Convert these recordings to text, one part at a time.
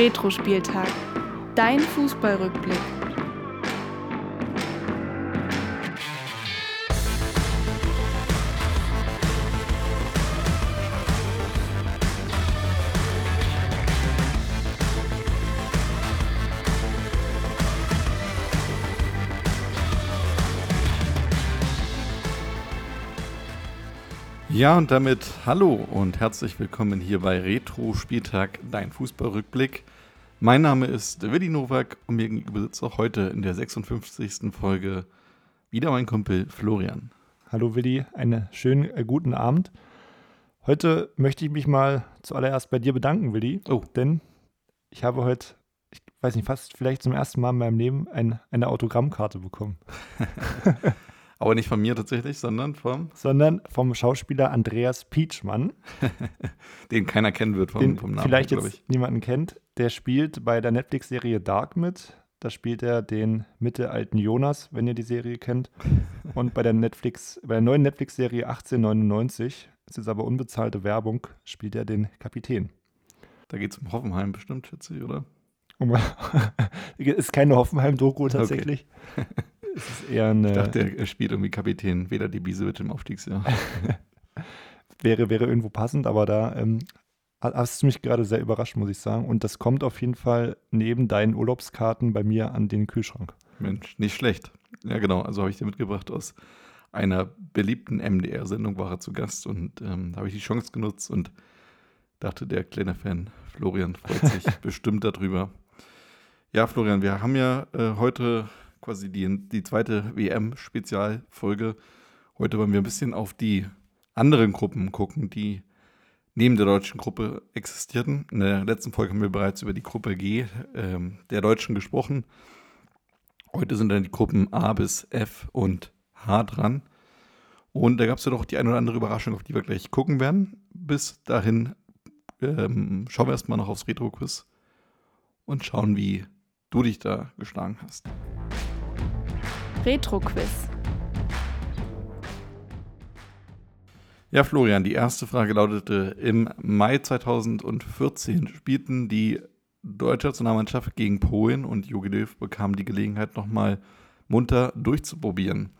Retro-Spieltag. Dein Fußballrückblick. Ja, und damit hallo und herzlich willkommen hier bei Retro Spieltag, dein Fußballrückblick. Mein Name ist Willi Nowak und mir gegenüber sitzt auch heute in der 56. Folge wieder mein Kumpel Florian. Hallo Willi, einen schönen äh, guten Abend. Heute möchte ich mich mal zuallererst bei dir bedanken, Willi. Oh. Denn ich habe heute, ich weiß nicht, fast vielleicht zum ersten Mal in meinem Leben ein, eine Autogrammkarte bekommen. Aber nicht von mir tatsächlich, sondern vom, Sondern vom Schauspieler Andreas Pietschmann, den keiner kennen wird vom, den vom Namen, vielleicht jetzt ich. niemanden kennt. Der spielt bei der Netflix-Serie Dark mit. Da spielt er den mittelalten Jonas, wenn ihr die Serie kennt. Und bei der Netflix, bei der neuen Netflix-Serie 1899, das ist aber unbezahlte Werbung, spielt er den Kapitän. Da geht es um Hoffenheim bestimmt, schätze ich, oder? Ist keine Hoffenheim-Doku tatsächlich. Es ist eher eine. Ich dachte, er spielt irgendwie Kapitän Weder die Biesewitsch im Aufstiegsjahr. wäre, wäre irgendwo passend, aber da ähm, ha- hast du mich gerade sehr überrascht, muss ich sagen. Und das kommt auf jeden Fall neben deinen Urlaubskarten bei mir an den Kühlschrank. Mensch, nicht schlecht. Ja, genau. Also habe ich dir mitgebracht aus einer beliebten MDR-Sendung war er zu Gast und ähm, da habe ich die Chance genutzt und dachte, der kleine Fan Florian freut sich bestimmt darüber. Ja, Florian, wir haben ja äh, heute quasi die, die zweite WM-Spezialfolge. Heute wollen wir ein bisschen auf die anderen Gruppen gucken, die neben der deutschen Gruppe existierten. In der letzten Folge haben wir bereits über die Gruppe G ähm, der Deutschen gesprochen. Heute sind dann die Gruppen A bis F und H dran. Und da gab es ja doch die eine oder andere Überraschung, auf die wir gleich gucken werden. Bis dahin ähm, schauen wir erstmal noch aufs Retro-Quiz und schauen, wie du dich da geschlagen hast. Retro-Quiz. Ja, Florian, die erste Frage lautete: Im Mai 2014 spielten die deutsche Nationalmannschaft gegen Polen und Jogi Löw bekam die Gelegenheit, nochmal munter durchzuprobieren.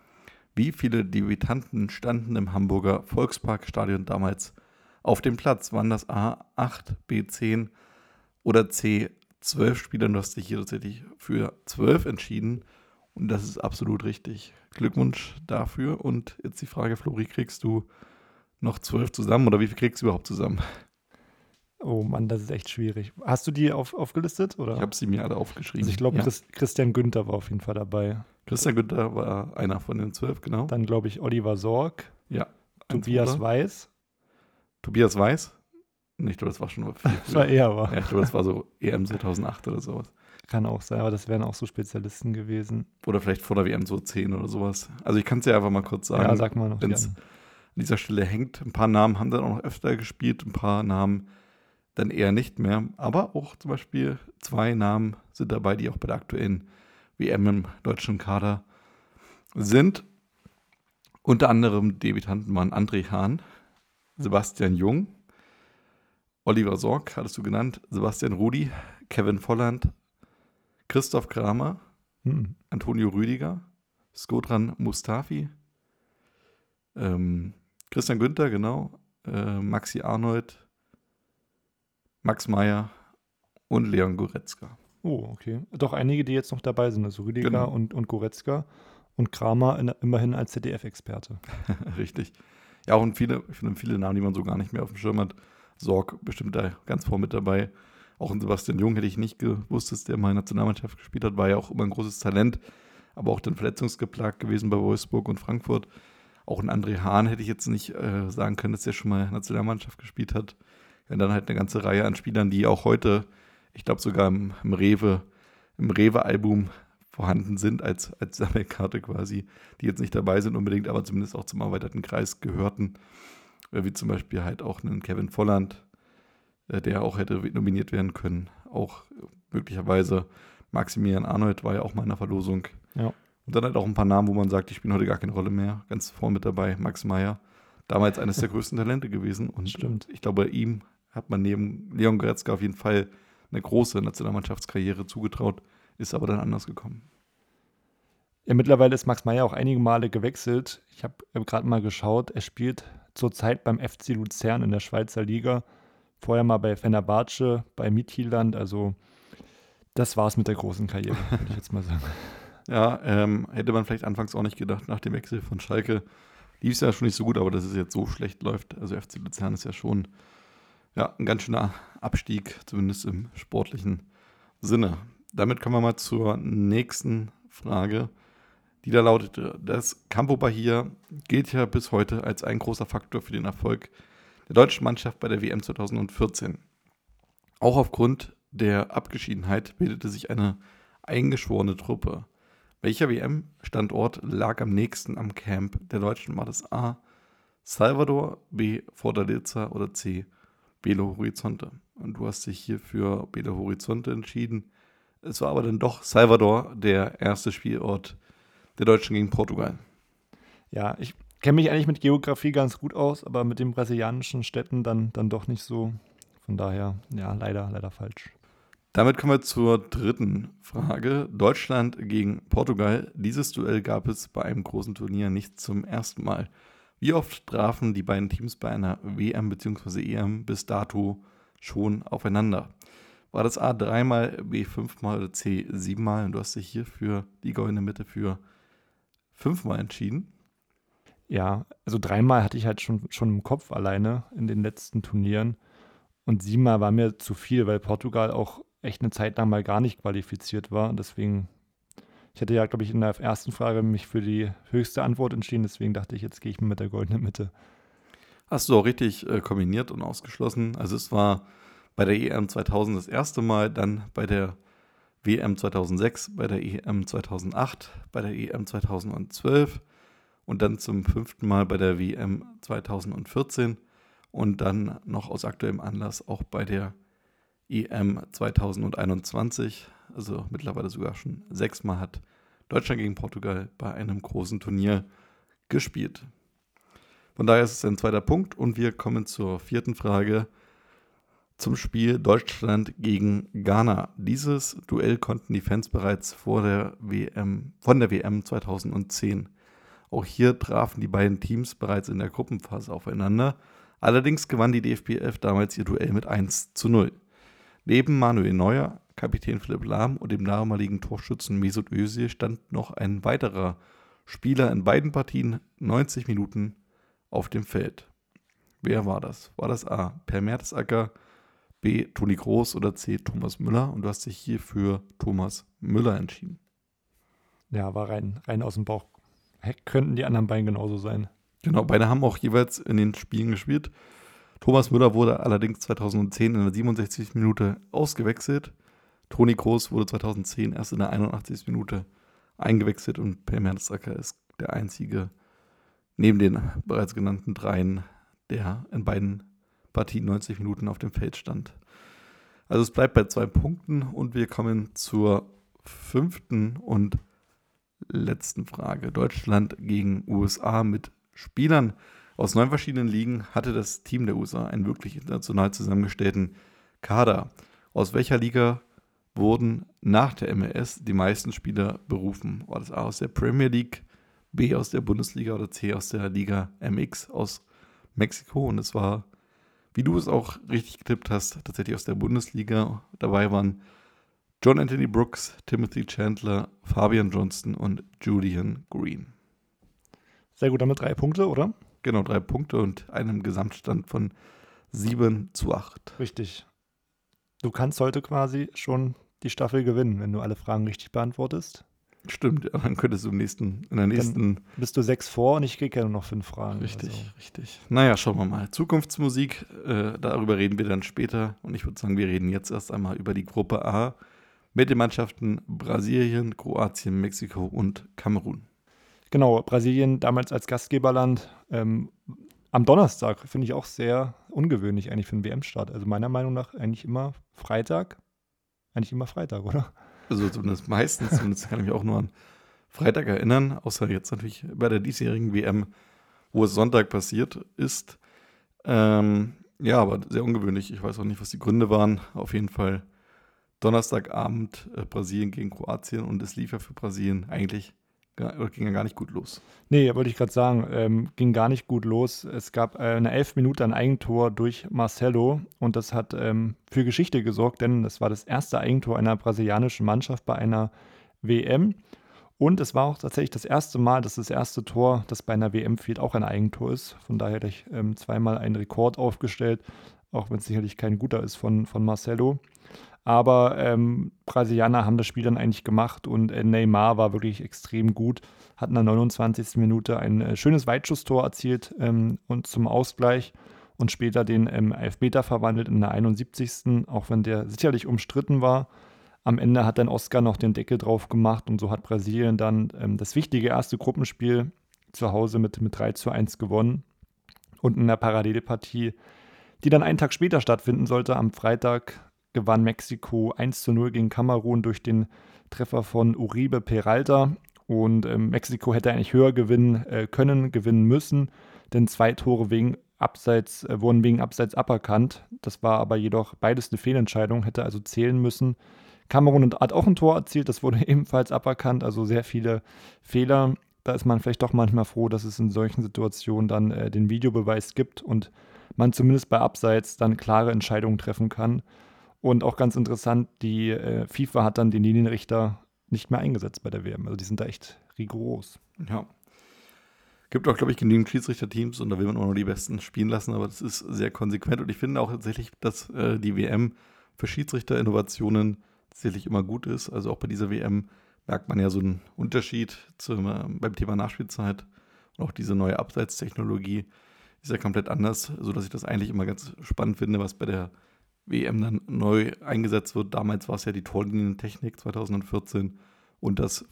Wie viele Debütanten standen im Hamburger Volksparkstadion damals auf dem Platz? Waren das A 8, B 10 oder C 12 Spieler? Du hast dich hier tatsächlich für 12 entschieden und das ist absolut richtig. Glückwunsch dafür. Und jetzt die Frage, Flori, kriegst du noch zwölf zusammen oder wie viel kriegst du überhaupt zusammen? Oh Mann, das ist echt schwierig. Hast du die auf, aufgelistet? Oder? Ich habe sie mir alle aufgeschrieben. also ich glaube, ja. Chris, Christian Günther war auf jeden Fall dabei. Christian Günther war einer von den zwölf, genau. Dann glaube ich Oliver Sorg, ja. Tobias oder? Weiß. Tobias Weiß? Nee, ich glaube, das war schon viel Das war früher. er, war. Ja, ich glaube, das war so EM 2008 oder sowas. Kann auch sein, aber das wären auch so Spezialisten gewesen. Oder vielleicht vor der WM so 10 oder sowas. Also ich kann es ja einfach mal kurz sagen. ja, sag mal noch. wenn's gern. an dieser Stelle hängt. Ein paar Namen haben dann auch noch öfter gespielt, ein paar Namen dann eher nicht mehr. Aber auch zum Beispiel zwei Namen sind dabei, die auch bei der aktuellen WM im deutschen Kader sind. Unter anderem Debütanten waren André Hahn, Sebastian Jung, Oliver Sorg, hattest du genannt, Sebastian Rudi, Kevin Volland, Christoph Kramer, Hm. Antonio Rüdiger, Skodran Mustafi, ähm, Christian Günther, genau, äh, Maxi Arnold, Max Meyer und Leon Goretzka. Oh, okay. Doch einige, die jetzt noch dabei sind, also Rüdiger Genau. und, und Goretzka und Kramer in, immerhin als ZDF-Experte. Richtig. Ja, und viele, ich finde viele Namen, die man so gar nicht mehr auf dem Schirm hat. Sorg bestimmt da ganz vorne mit dabei. Auch ein Sebastian Jung hätte ich nicht gewusst, dass der mal in der Nationalmannschaft gespielt hat, war ja auch immer ein großes Talent, aber auch dann verletzungsgeplagt gewesen bei Wolfsburg und Frankfurt. Auch ein André Hahn hätte ich jetzt nicht äh, sagen können, dass der schon mal Nationalmannschaft gespielt hat. Ja, dann halt eine ganze Reihe an Spielern, die auch heute, ich glaube sogar im, im Rewe, im Rewe-Album vorhanden sind als, als Sammelkarte quasi, die jetzt nicht dabei sind unbedingt, aber zumindest auch zum erweiterten Kreis gehörten. Äh, Wie zum Beispiel halt auch einen Kevin Volland, der auch hätte nominiert werden können. Auch äh, möglicherweise Maximilian Arnold war ja auch mal in der Verlosung. Ja. Und dann halt auch ein paar Namen, wo man sagt, die spielen heute gar keine Rolle mehr. Ganz vorne mit dabei, Max Meyer. Damals eines der größten Talente gewesen. Und Stimmt. ich glaube, ihm hat man neben Leon Goretzka auf jeden Fall eine große Nationalmannschaftskarriere zugetraut, ist aber dann anders gekommen. Ja, mittlerweile ist Max Meyer auch einige Male gewechselt. Ich habe gerade mal geschaut, er spielt zurzeit beim FC Luzern in der Schweizer Liga. Vorher mal bei Fenerbahce, bei Midtjylland. Also das war's mit der großen Karriere, würde ich jetzt mal sagen. Ja, ähm, hätte man vielleicht anfangs auch nicht gedacht, nach dem Wechsel von Schalke lief es ja schon nicht so gut, aber dass es jetzt so schlecht läuft. Also FC Luzern ist ja schon ja, ein ganz schöner Abstieg, zumindest im sportlichen Sinne. Damit kommen wir mal zur nächsten Frage, die da lautete: Das Campo Bahia gilt ja bis heute als ein großer Faktor für den Erfolg der deutschen Mannschaft bei der WM 2014. Auch aufgrund der Abgeschiedenheit bildete sich eine eingeschworene Truppe. Welcher WM-Standort lag am nächsten am Camp der Deutschen? War das A. Salvador, B. Fortaleza oder C. Belo Horizonte? Und du hast dich hier für Belo Horizonte entschieden. Es war aber dann doch Salvador, der erste Spielort der Deutschen gegen Portugal. Ja, ich kenne mich eigentlich mit Geografie ganz gut aus, aber mit den brasilianischen Städten dann, dann doch nicht so. Von daher, ja, leider, leider falsch. Damit kommen wir zur dritten Frage. Deutschland gegen Portugal. Dieses Duell gab es bei einem großen Turnier nicht zum ersten Mal. Wie oft trafen die beiden Teams bei einer WM bzw. EM bis dato schon aufeinander? War das A dreimal, B fünfmal oder C siebenmal? Und du hast dich hier für die goldene Mitte für fünfmal entschieden. Ja, also dreimal hatte ich halt schon, schon im Kopf alleine in den letzten Turnieren. Und siebenmal war mir zu viel, weil Portugal auch echt eine Zeit lang mal gar nicht qualifiziert war. Deswegen, ich hätte ja, glaube ich, in der ersten Frage mich für die höchste Antwort entschieden. Deswegen dachte ich, jetzt gehe ich mit der goldenen Mitte. Hast du auch richtig äh, kombiniert und ausgeschlossen. Also es war bei der EM 2000 das erste Mal, dann bei der WM 2006, bei der EM 2008, bei der EM 2012 und dann zum fünften Mal bei der WM 2014 und dann noch aus aktuellem Anlass auch bei der EM 2021, also mittlerweile sogar schon sechsmal hat Deutschland gegen Portugal bei einem großen Turnier gespielt. Von daher ist es ein zweiter Punkt und wir kommen zur vierten Frage zum Spiel Deutschland gegen Ghana. Dieses Duell konnten die Fans bereits vor der WM, von der WM 2010. Auch hier trafen die beiden Teams bereits in der Gruppenphase aufeinander. Allerdings gewann die DFB 11 damals ihr Duell mit 1 zu 0. Neben Manuel Neuer, Kapitän Philipp Lahm und dem damaligen Torschützen Mesut Özil stand noch ein weiterer Spieler in beiden Partien 90 Minuten auf dem Feld. Wer war das? War das A. Per Mertesacker, B. Toni Groß oder C. Thomas Müller? Und du hast dich hier für Thomas Müller entschieden. Ja, war rein, rein aus dem Bauch. Könnten die anderen beiden genauso sein. Genau, beide haben auch jeweils in den Spielen gespielt. Thomas Müller wurde allerdings 2010 in der 67. Minute ausgewechselt. Toni Kroos wurde 2010 erst in der 81. Minute eingewechselt und Per Mertesacker ist der einzige neben den bereits genannten dreien, der in beiden Partien 90 Minuten auf dem Feld stand. Also es bleibt bei zwei Punkten und wir kommen zur fünften und letzten Frage. Deutschland gegen USA mit Spielern aus neun verschiedenen Ligen hatte das Team der USA einen wirklich international zusammengestellten Kader. Aus welcher Liga wurden nach der MLS die meisten Spieler berufen? War das A aus der Premier League, B aus der Bundesliga oder C aus der Liga MX aus Mexiko? Und es war, wie du es auch richtig getippt hast, tatsächlich aus der Bundesliga. Dabei waren John Anthony Brooks, Timothy Chandler, Fabian Johnston und Julian Green. Sehr gut, damit drei Punkte, oder? Genau, drei Punkte und einem Gesamtstand von 7 zu 8. Richtig. Du kannst heute quasi schon die Staffel gewinnen, wenn du alle Fragen richtig beantwortest. Stimmt, ja, dann könntest du im nächsten, in der nächsten. Dann bist du sechs vor und ich kriege ja nur noch fünf Fragen. Richtig, also. richtig. Naja, schauen wir mal. Zukunftsmusik, äh, darüber reden wir dann später. Und ich würde sagen, wir reden jetzt erst einmal über die Gruppe A mit den Mannschaften Brasilien, Kroatien, Mexiko und Kamerun. Genau, Brasilien damals als Gastgeberland. Ähm, am Donnerstag finde ich auch sehr ungewöhnlich eigentlich für einen WM-Start. Also meiner Meinung nach eigentlich immer Freitag. Eigentlich immer Freitag, oder? Also zumindest meistens, zumindest kann ich mich auch nur an Freitag erinnern, außer jetzt natürlich bei der diesjährigen WM, wo es Sonntag passiert ist. Ähm, ja, aber sehr ungewöhnlich. Ich weiß auch nicht, was die Gründe waren. Auf jeden Fall Donnerstagabend äh, Brasilien gegen Kroatien und es lief ja für Brasilien eigentlich gar, ging ja gar nicht gut los. Nee, wollte ich gerade sagen, ähm, ging gar nicht gut los. Es gab äh, eine elf Minute ein Eigentor durch Marcelo und das hat ähm, für Geschichte gesorgt, denn das war das erste Eigentor einer brasilianischen Mannschaft bei einer WM. Und es war auch tatsächlich das erste Mal, dass das erste Tor, das bei einer WM fiel, auch ein Eigentor ist. Von daher hätte ich ähm, zweimal einen Rekord aufgestellt, auch wenn es sicherlich kein guter ist von, von Marcelo. Aber ähm, Brasilianer haben das Spiel dann eigentlich gemacht und äh, Neymar war wirklich extrem gut, hat in der 29. Minute ein äh, schönes Weitschusstor erzielt ähm, und zum Ausgleich und später den ähm, Elfmeter verwandelt in der 71. Auch wenn der sicherlich umstritten war. Am Ende hat dann Oscar noch den Deckel drauf gemacht und so hat Brasilien dann ähm, das wichtige erste Gruppenspiel zu Hause mit, mit 3 zu 1 gewonnen. Und in der Parallelpartie, die dann einen Tag später stattfinden sollte, am Freitag gewann Mexiko 1 zu 0 gegen Kamerun durch den Treffer von Uribe Peralta. Und ähm, Mexiko hätte eigentlich höher gewinnen äh, können, gewinnen müssen, denn zwei Tore wegen Abseits, äh, wurden wegen Abseits aberkannt. Das war aber jedoch beides eine Fehlentscheidung, hätte also zählen müssen. Kamerun hat auch ein Tor erzielt, das wurde ebenfalls aberkannt, also sehr viele Fehler. Da ist man vielleicht doch manchmal froh, dass es in solchen Situationen dann äh, den Videobeweis gibt und man zumindest bei Abseits dann klare Entscheidungen treffen kann. Und auch ganz interessant, die äh, FIFA hat dann den Linienrichter nicht mehr eingesetzt bei der WM. Also die sind da echt rigoros. Ja. Gibt auch, glaube ich, genügend Schiedsrichterteams und da will man auch nur die Besten spielen lassen, aber das ist sehr konsequent. Und ich finde auch tatsächlich, dass äh, die WM für Schiedsrichterinnovationen tatsächlich immer gut ist. Also auch bei dieser WM merkt man ja so einen Unterschied zum, äh, beim Thema Nachspielzeit. Und auch diese neue Abseitstechnologie ist ja komplett anders, sodass ich das eigentlich immer ganz spannend finde, was bei der WM dann neu eingesetzt wird. Damals war es ja die Torlinientechnik 2014 und das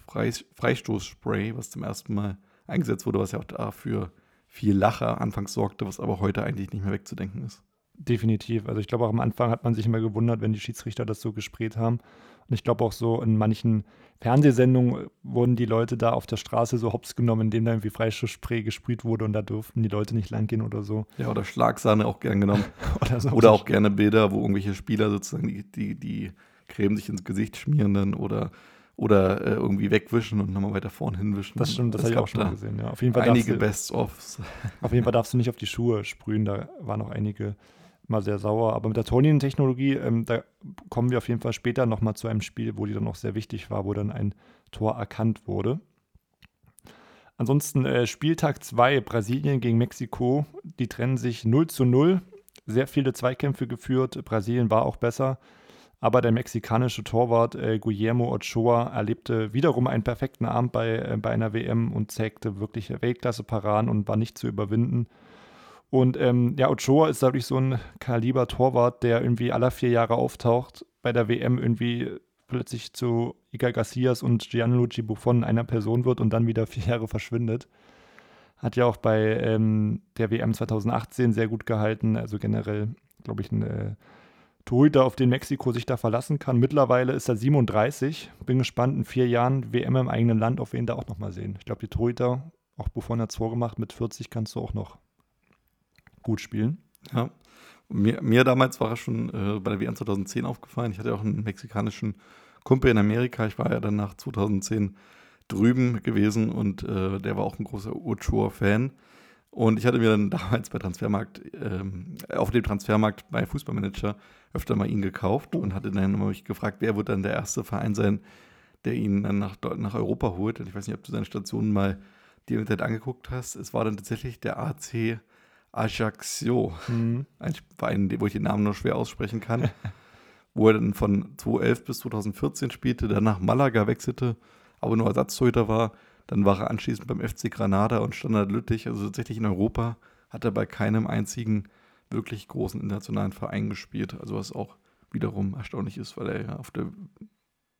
Freistoßspray, was zum ersten Mal eingesetzt wurde, was ja auch dafür viel Lacher anfangs sorgte, was aber heute eigentlich nicht mehr wegzudenken ist. Definitiv. Also ich glaube auch am Anfang hat man sich immer gewundert, wenn die Schiedsrichter das so gesprayt haben. Und ich glaube auch so in manchen Fernsehsendungen wurden die Leute da auf der Straße so hops genommen, indem da irgendwie Freistoßspray gesprüht wurde und da durften die Leute nicht langgehen oder so. Ja, oder Schlagsahne auch gern genommen. oder, so oder auch gerne Bilder, wo irgendwelche Spieler sozusagen die, die, die Creme sich ins Gesicht schmieren dann oder oder äh, irgendwie wegwischen und nochmal weiter vorne hinwischen. Das stimmt, das, das habe ich auch schon mal gesehen. Ja. Auf jeden Fall einige Best-ofs. Auf jeden Fall darfst du nicht auf die Schuhe sprühen, da waren noch einige mal sehr sauer. Aber mit der Tonien-Technologie, ähm, da kommen wir auf jeden Fall später nochmal zu einem Spiel, wo die dann noch sehr wichtig war, wo dann ein Tor erkannt wurde. Ansonsten äh, Spieltag 2, Brasilien gegen Mexiko. Die trennen sich 0 zu 0. Sehr viele Zweikämpfe geführt. Brasilien war auch besser. Aber der mexikanische Torwart äh, Guillermo Ochoa erlebte wiederum einen perfekten Abend bei, äh, bei einer WM und zeigte wirklich Weltklasse-Paraden und war nicht zu überwinden. Und ähm, ja, Ochoa ist dadurch so ein Kaliber-Torwart, der irgendwie alle vier Jahre auftaucht, bei der WM irgendwie plötzlich zu Iker Garcias und Gianluigi Buffon einer Person wird und dann wieder vier Jahre verschwindet. Hat ja auch bei ähm, der WM 2018 sehr gut gehalten. Also generell, glaube ich, ein äh, Torhüter, auf den Mexiko sich da verlassen kann. Mittlerweile ist er 37. Bin gespannt, in vier Jahren WM im eigenen Land, auf wen da auch nochmal sehen. Ich glaube, die Torhüter, auch Buffon hat es vorgemacht, mit 40 kannst du auch noch gut spielen. Ja. Mir, mir damals war er schon äh, bei der WM 2010 aufgefallen. Ich hatte auch einen mexikanischen Kumpel in Amerika. Ich war ja dann nach 2010 drüben gewesen und äh, der war auch ein großer Ochoa-Fan. Und ich hatte mir dann damals bei Transfermarkt, ähm, auf dem Transfermarkt bei Fußballmanager öfter mal ihn gekauft und hatte dann immer mich gefragt, wer wird dann der erste Verein sein, der ihn dann nach, nach Europa holt. Und ich weiß nicht, ob du seine Stationen mal im Internet angeguckt hast. Es war dann tatsächlich der AC Ajaccio, mhm. ein Verein, wo ich den Namen nur schwer aussprechen kann, wo er dann von 2011 bis 2014 spielte, dann nach Malaga wechselte, aber nur Ersatztorhüter war. Dann war er anschließend beim FC Granada und Standard Lüttich, also tatsächlich in Europa, hat er bei keinem einzigen wirklich großen internationalen Verein gespielt. Also was auch wiederum erstaunlich ist, weil er ja auf der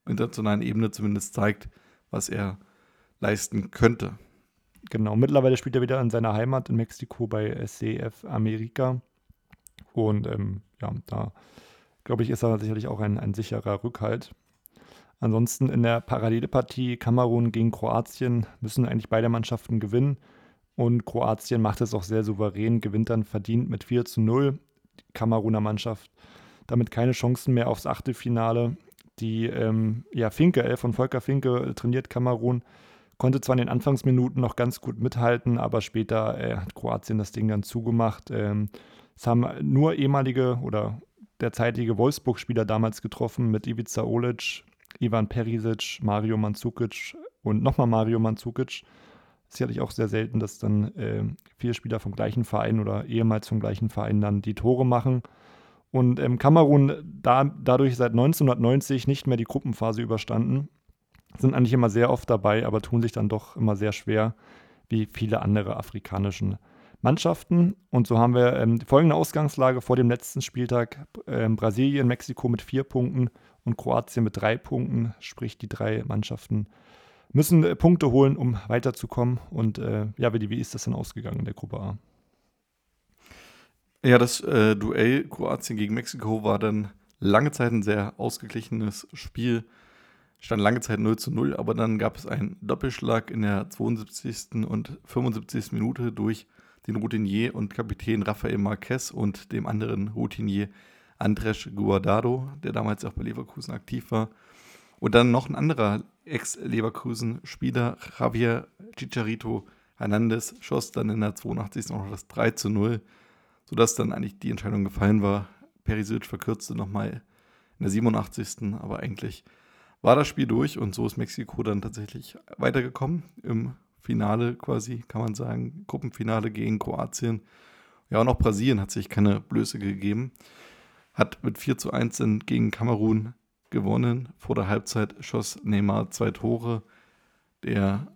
internationalen Ebene zumindest zeigt, was er leisten könnte. Genau, mittlerweile spielt er wieder in seiner Heimat in Mexiko bei SCF Amerika. Und ähm, ja, da glaube ich, ist er sicherlich auch ein, ein sicherer Rückhalt. Ansonsten in der Parallelpartie Kamerun gegen Kroatien müssen eigentlich beide Mannschaften gewinnen. Und Kroatien macht es auch sehr souverän, gewinnt dann verdient mit 4 zu 0. Die Kameruner Mannschaft damit keine Chancen mehr aufs Achtelfinale. Die ähm, ja, Finke, von Volker Finke trainiert Kamerun, konnte zwar in den Anfangsminuten noch ganz gut mithalten, aber später äh, hat Kroatien das Ding dann zugemacht. Ähm, es haben nur ehemalige oder derzeitige Wolfsburg-Spieler damals getroffen mit Ivica Olic, Ivan Perisic, Mario Mandzukic und nochmal Mario Mandzukic. Sicherlich auch sehr selten, dass dann äh, vier Spieler vom gleichen Verein oder ehemals vom gleichen Verein dann die Tore machen. Und ähm, Kamerun da, dadurch seit 1990 nicht mehr die Gruppenphase überstanden. Sind eigentlich immer sehr oft dabei, aber tun sich dann doch immer sehr schwer, wie viele andere afrikanischen Mannschaften. Und so haben wir ähm, die folgende Ausgangslage vor dem letzten Spieltag. Ähm, Brasilien, Mexiko mit vier Punkten und Kroatien mit drei Punkten. Sprich, die drei Mannschaften müssen äh, Punkte holen, um weiterzukommen. Und äh, ja, wie, wie ist das denn ausgegangen in der Gruppe A? Ja, das äh, Duell Kroatien gegen Mexiko war dann lange Zeit ein sehr ausgeglichenes Spiel. Stand lange Zeit 0 zu 0, aber dann gab es einen Doppelschlag in der 72. und 75. Minute durch den Routinier und Kapitän Rafael Marquez und dem anderen Routinier Andres Guardado, der damals auch bei Leverkusen aktiv war. Und dann noch ein anderer Ex-Leverkusen-Spieler, Javier Chicharito Hernandez, schoss dann in der 82. noch das 3 zu 0, sodass dann eigentlich die Entscheidung gefallen war. Perisic verkürzte nochmal in der 87. Aber eigentlich war das Spiel durch und so ist Mexiko dann tatsächlich weitergekommen im Finale quasi, kann man sagen. Gruppenfinale gegen Kroatien. Ja, und auch Brasilien hat sich keine Blöße gegeben. Hat mit 4 zu 1 gegen Kamerun gewonnen. Vor der Halbzeit schoss Neymar zwei Tore. Der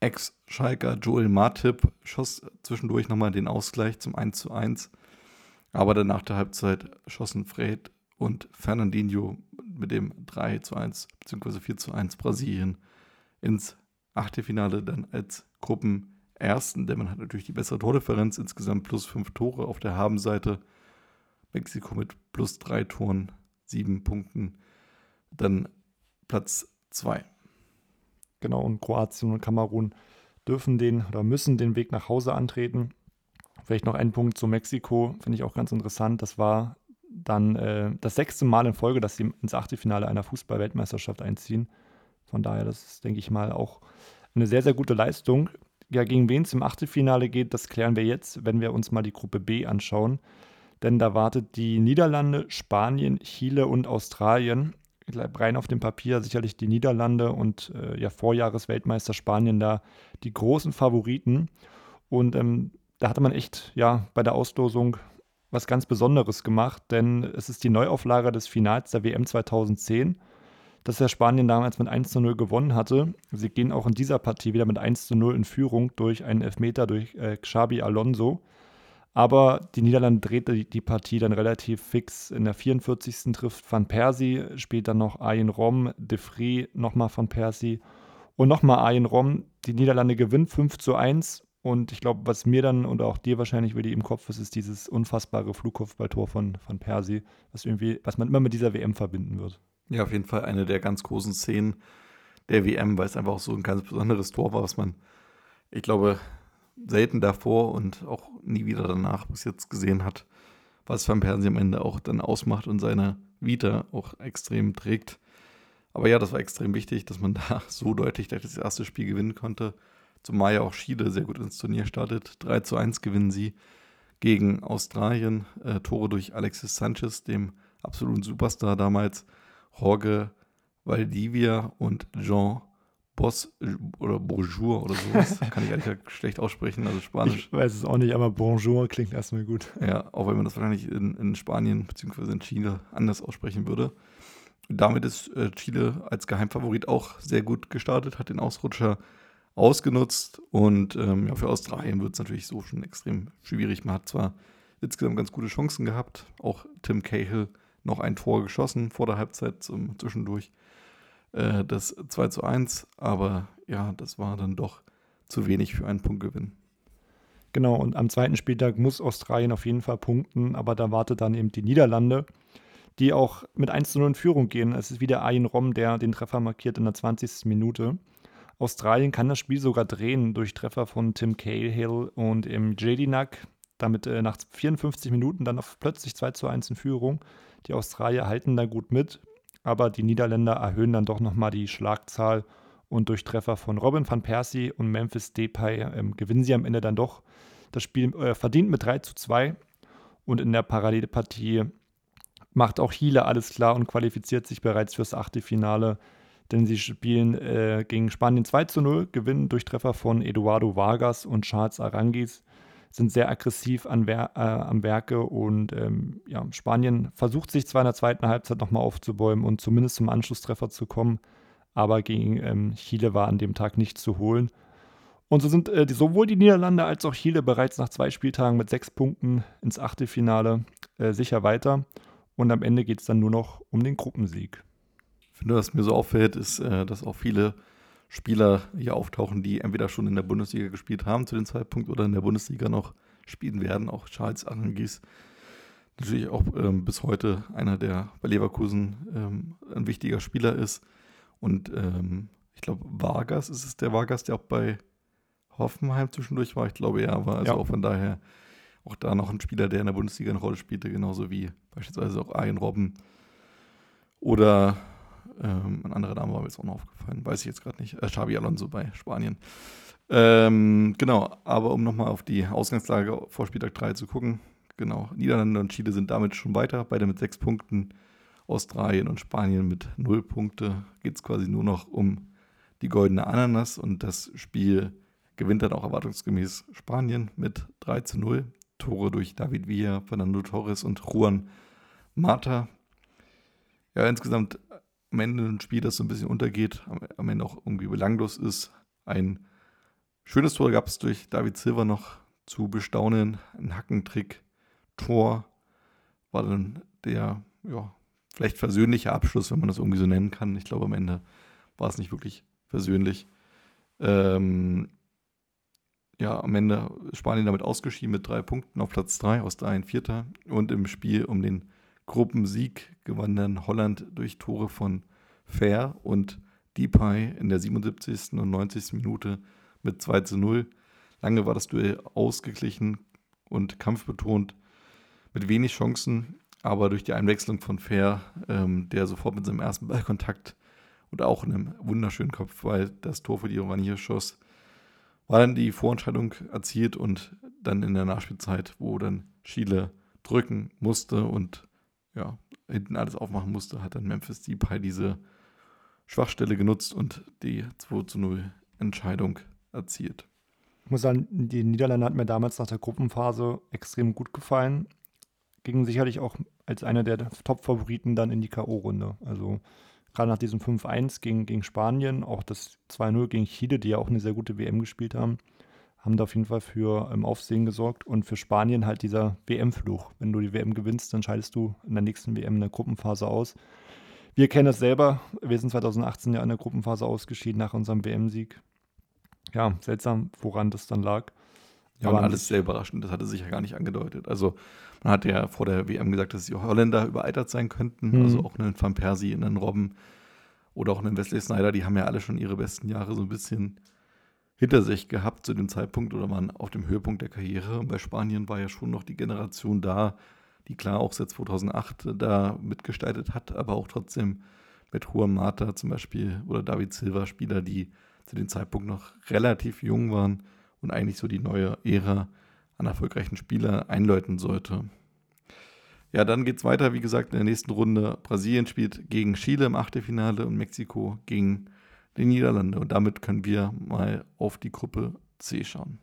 Ex-Schalker Joel Martip schoss zwischendurch nochmal den Ausgleich zum 1 zu 1. Aber dann nach der Halbzeit schossen Fred und Fernandinho mit dem 3 zu 1 bzw. 4 zu 1 Brasilien ins Achtelfinale dann als Gruppenersten, denn man hat natürlich die bessere Tordifferenz, insgesamt plus fünf Tore auf der Habenseite. Mexiko mit plus drei Toren, sieben Punkten, dann Platz zwei. Genau, und Kroatien und Kamerun dürfen den oder müssen den Weg nach Hause antreten. Vielleicht noch ein Punkt zu Mexiko, finde ich auch ganz interessant. Das war dann äh, das sechste Mal in Folge, dass sie ins Achtelfinale einer Fußball-Weltmeisterschaft einziehen. Von daher, das ist, denke ich mal, auch eine sehr, sehr gute Leistung. Ja, gegen wen es im Achtelfinale geht, das klären wir jetzt, wenn wir uns mal die Gruppe B anschauen. Denn da wartet die Niederlande, Spanien, Chile und Australien. Rein auf dem Papier sicherlich die Niederlande und äh, ja, Vorjahresweltmeister Spanien da die großen Favoriten. Und ähm, da hatte man echt ja bei der Auslosung was ganz Besonderes gemacht, denn es ist die Neuauflage des Finals der WM 2010 dass der Spanien damals mit 1 zu 0 gewonnen hatte. Sie gehen auch in dieser Partie wieder mit 1 zu 0 in Führung durch einen Elfmeter durch äh, Xabi Alonso. Aber die Niederlande drehte die, die, Partie dann relativ fix. In der 44. trifft Van Persie, dann noch Ayen Rom, De Vries nochmal Van Persie und nochmal Ayen Rom. Die Niederlande gewinnt 5 zu 1. Und ich glaube, was mir dann und auch dir wahrscheinlich wieder im Kopf ist, ist dieses unfassbare Flugkopfballtor von Van Persie, was, irgendwie, was man immer mit dieser WM verbinden wird. Ja, auf jeden Fall eine der ganz großen Szenen der WM, weil es einfach auch so ein ganz besonderes Tor war, was man, ich glaube, selten davor und auch nie wieder danach bis jetzt gesehen hat, was Van Persie am Ende auch dann ausmacht und seine Vita auch extrem trägt. Aber ja, das war extrem wichtig, dass man da so deutlich das erste Spiel gewinnen konnte. Zumal ja auch Chile sehr gut ins Turnier startet. 3 zu 1 gewinnen sie gegen Australien. Äh, Tore durch Alexis Sanchez, dem absoluten Superstar damals. Jorge Valdivia und Jean Boss oder Bonjour oder sowas. Kann ich eigentlich schlecht aussprechen, also Spanisch. Ich weiß es auch nicht, aber Bonjour klingt erstmal gut. Ja, auch wenn man das wahrscheinlich in, in Spanien bzw. in Chile anders aussprechen würde. Damit ist äh, Chile als Geheimfavorit auch sehr gut gestartet, hat den Ausrutscher ausgenutzt und ähm, ja, für Australien wird es natürlich so schon extrem schwierig. Man hat zwar insgesamt ganz gute Chancen gehabt, auch Tim Cahill noch ein Tor geschossen vor der Halbzeit zum zwischendurch. Äh, das 2 zu 1, aber ja, das war dann doch zu wenig für einen Punktgewinn. Genau, und am zweiten Spieltag muss Australien auf jeden Fall punkten, aber da wartet dann eben die Niederlande, die auch mit 1 zu 0 in Führung gehen. Es ist wieder Ayin Rom, der den Treffer markiert in der 20. Minute. Australien kann das Spiel sogar drehen durch Treffer von Tim Cahill und im Jedinak. Damit äh, nach 54 Minuten dann auf plötzlich 2 zu 1 in Führung. Die Australier halten da gut mit. aber die Niederländer erhöhen dann doch nochmal die Schlagzahl und durch Treffer von Robin van Persie und Memphis Depay ähm, gewinnen sie am Ende dann doch das Spiel äh, verdient mit 3 zu 2 und in der Parallelpartie macht auch Chile alles klar und qualifiziert sich bereits fürs Achtelfinale, denn sie spielen äh, gegen Spanien 2 zu 0, gewinnen durch Treffer von Eduardo Vargas und Charles Arangis sind sehr aggressiv an Wer äh, am Werke und ähm, ja, Spanien versucht sich zwar in der zweiten Halbzeit nochmal aufzubäumen und zumindest zum Anschlusstreffer zu kommen, aber gegen ähm, Chile war an dem Tag nicht zu holen. Und so sind äh, sowohl die Niederlande als auch Chile bereits nach zwei Spieltagen mit sechs Punkten ins Achtelfinale äh, sicher weiter. Und am Ende geht es dann nur noch um den Gruppensieg. Ich finde, was mir so auffällt, ist, äh, dass auch viele Spieler hier auftauchen, die entweder schon in der Bundesliga gespielt haben zu dem Zeitpunkt oder in der Bundesliga noch spielen werden. Auch Charles Arangis, natürlich auch ähm, bis heute einer, der bei Leverkusen ähm, ein wichtiger Spieler ist. Und ähm, ich glaube, Vargas ist es der Vargas, der auch bei Hoffenheim zwischendurch war. Ich glaube, er war also ja. auch von daher auch da noch ein Spieler, der in der Bundesliga eine Rolle spielte, genauso wie beispielsweise auch Arjen Robben oder ähm, ein anderer Name war mir jetzt auch noch aufgefallen, weiß ich jetzt gerade nicht. Äh, Xabi Alonso bei Spanien. Ähm, genau, aber um nochmal auf die Ausgangslage vor Spieltag 3 zu gucken. Genau, Niederlande und Chile sind damit schon weiter, beide mit sechs Punkten. Australien und Spanien mit null Punkte. Geht es quasi nur noch um die goldene Ananas und das Spiel gewinnt dann auch erwartungsgemäß Spanien mit 3 zu 0. Tore durch David Villa, Fernando Torres und Juan Mata. Ja, insgesamt am Ende ein Spiel, das so ein bisschen untergeht, am Ende auch irgendwie belanglos ist. Ein schönes Tor gab es durch David Silva noch zu bestaunen. Ein Hackentrick, Tor war dann der, ja, vielleicht versöhnliche Abschluss, wenn man das irgendwie so nennen kann. Ich glaube, am Ende war es nicht wirklich versöhnlich. Ähm, ja, am Ende Spanien damit ausgeschieden mit drei Punkten auf Platz drei, aus drei ein Vierter. Und im Spiel um den Gruppensieg gewann dann Holland durch Tore von Fair und Depay in der 77. und 90. Minute mit 2 zu 0. Lange war das Duell ausgeglichen und kampfbetont mit wenig Chancen, aber durch die Einwechslung von Fair, ähm, der sofort mit seinem ersten Ballkontakt und auch in einem wunderschönen Kopf, weil das Tor für die Oranier schoss, war dann die Vorentscheidung erzielt und dann in der Nachspielzeit, wo dann Chile drücken musste und ja, hinten alles aufmachen musste, hat dann Memphis Depay diese Schwachstelle genutzt und die 2 zu 0 Entscheidung erzielt. Ich muss sagen, die Niederlande hat mir damals nach der Gruppenphase extrem gut gefallen. Gingen sicherlich auch als einer der Top-Favoriten dann in die K.O.-Runde. Also gerade nach diesem 5-1 gegen, gegen Spanien, auch das 2-0 gegen Chile, die ja auch eine sehr gute WM gespielt haben, haben da auf jeden Fall für ähm, Aufsehen gesorgt. Und für Spanien halt dieser WM-Fluch. Wenn du die WM gewinnst, dann scheidest du in der nächsten WM in der Gruppenphase aus. Wir kennen das selber. Wir sind 2018 ja in der Gruppenphase ausgeschieden nach unserem WM-Sieg. Ja, seltsam, woran das dann lag. Ja, aber alles sehr überraschend. Das hatte sich ja gar nicht angedeutet. Also, man hat ja vor der WM gesagt, dass die Holländer überaltert sein könnten. Mhm. Also auch einen Van Persie, einen Robben oder auch einen Wesley Snyder. Die haben ja alle schon ihre besten Jahre so ein bisschen hinter sich gehabt zu dem Zeitpunkt oder waren auf dem Höhepunkt der Karriere. Und bei Spanien war ja schon noch die Generation da, die klar auch seit 2008 da mitgestaltet hat, aber auch trotzdem mit Juan Mata zum Beispiel oder David Silva Spieler, die zu dem Zeitpunkt noch relativ jung waren und eigentlich so die neue Ära an erfolgreichen Spielern einläuten sollte. Ja, dann geht es weiter, wie gesagt, in der nächsten Runde. Brasilien spielt gegen Chile im Achtelfinale und Mexiko gegen die Niederlande. Und damit können wir mal auf die Gruppe C schauen.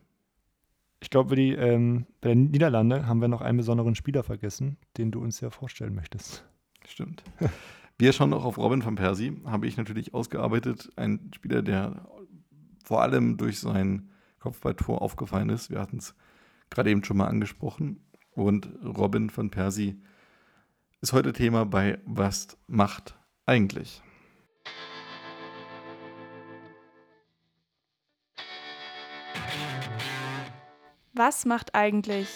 Ich glaube, ähm, bei den Niederlande haben wir noch einen besonderen Spieler vergessen, den du uns ja vorstellen möchtest. Stimmt. Wir schauen noch auf Robin van Persie, habe ich natürlich ausgearbeitet. Ein Spieler, der vor allem durch sein Kopfballtor aufgefallen ist. Wir hatten es gerade eben schon mal angesprochen. Und Robin van Persie ist heute Thema bei Was macht eigentlich? Was macht eigentlich?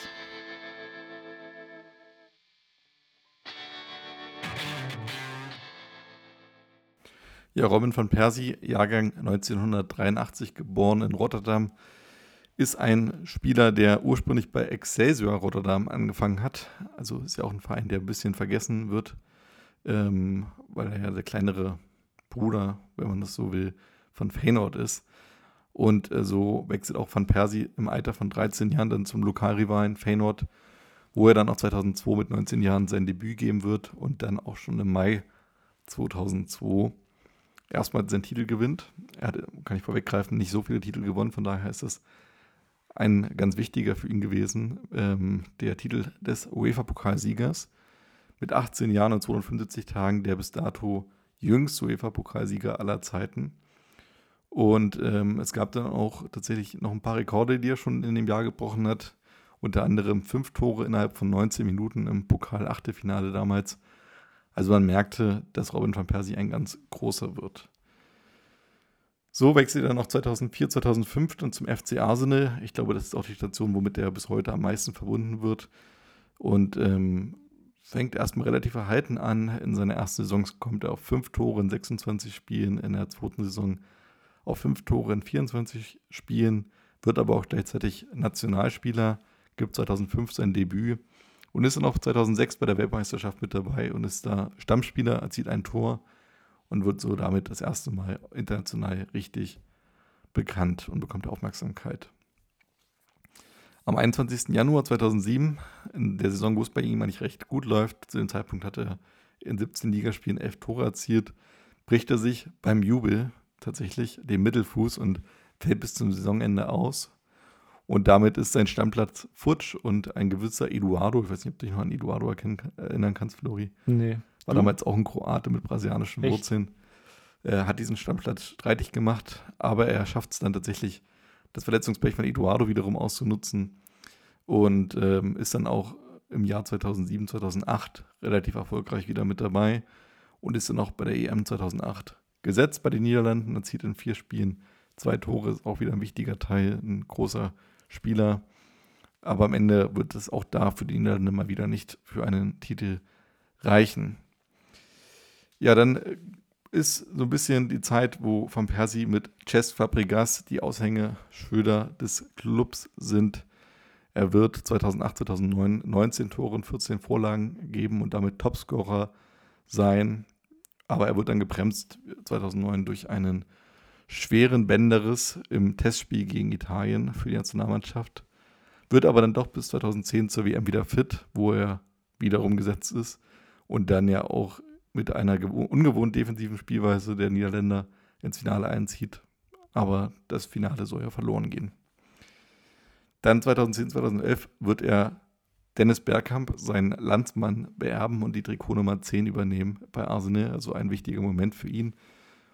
Ja, Robin van Persie, Jahrgang 1983, geboren in Rotterdam, ist ein Spieler, der ursprünglich bei Excelsior Rotterdam angefangen hat. Also ist ja auch ein Verein, der ein bisschen vergessen wird ähm, weil er ja der kleinere Bruder, wenn man das so will, von Feyenoord ist. Und äh, so wechselt auch Van Persie im Alter von 13 Jahren dann zum Lokalrivalen Feyenoord, wo er dann auch 2002 mit 19 Jahren sein Debüt geben wird und dann auch schon im Mai 2002 erstmal seinen Titel gewinnt. Er hat, kann ich vorweggreifen, nicht so viele Titel gewonnen, von daher ist es ein ganz wichtiger für ihn gewesen, ähm, der Titel des UEFA-Pokalsiegers mit 18 Jahren und 275 Tagen, der bis dato jüngste UEFA-Pokalsieger aller Zeiten. Und ähm, es gab dann auch tatsächlich noch ein paar Rekorde, die er schon in dem Jahr gebrochen hat. Unter anderem fünf Tore innerhalb von 19 Minuten im Pokal-Achtelfinale damals. Also man merkte, dass Robin van Persie ein ganz großer wird. So wechselt er noch 2004, 2005 dann zum FC Arsenal. Ich glaube, das ist auch die Station, womit er bis heute am meisten verbunden wird. Und ähm, fängt erstmal relativ verhalten an. In seiner ersten Saison kommt er auf fünf Tore in 26 Spielen. In der zweiten Saison auf fünf Tore in 24 Spielen. Wird aber auch gleichzeitig Nationalspieler. Gibt 2005 sein Debüt und ist dann auch 2006 bei der Weltmeisterschaft mit dabei und ist da Stammspieler, erzielt ein Tor und wird so damit das erste Mal international richtig bekannt und bekommt Aufmerksamkeit. Am 21. Januar 2007, in der Saison, wo es bei ihm eigentlich recht gut läuft, zu dem Zeitpunkt hat er in 17 Ligaspielen 11 Tore erzielt, bricht er sich beim Jubel tatsächlich den Mittelfuß und fällt bis zum Saisonende aus. Und damit ist sein Stammplatz futsch und ein gewisser Eduardo, ich weiß nicht, ob du dich noch an Eduardo erinnern kannst, Flori. Nee. War du? damals auch ein Kroate mit brasilianischen Echt? Wurzeln. Er hat diesen Stammplatz streitig gemacht, aber er schafft es dann tatsächlich, das Verletzungspech von Eduardo wiederum auszunutzen und ähm, ist dann auch im Jahr 2007, 2008 relativ erfolgreich wieder mit dabei und ist dann auch bei der EM 2008 gesetzt bei den Niederlanden, erzielt in vier Spielen zwei Tore, ist auch wieder ein wichtiger Teil, ein großer Spieler. Aber am Ende wird es auch da für die Niederlande mal wieder nicht für einen Titel reichen. Ja, dann äh, ist so ein bisschen die Zeit, wo Van Persie mit Chess Fabregas die Aushängeschilder des Clubs sind. Er wird 2008, 2009 19 Tore und 14 Vorlagen geben und damit Topscorer sein. Aber er wird dann gebremst 2009 durch einen schweren Bänderriss im Testspiel gegen Italien für die Nationalmannschaft. Wird aber dann doch bis 2010 zur WM wieder fit, wo er wiederum gesetzt ist und dann ja auch mit einer ungewohnt defensiven Spielweise der Niederländer ins Finale einzieht. Aber das Finale soll ja verloren gehen. Dann 2010, 2011 wird er Dennis Bergkamp, seinen Landsmann, beerben und die Trikotnummer 10 übernehmen bei Arsenal. Also ein wichtiger Moment für ihn.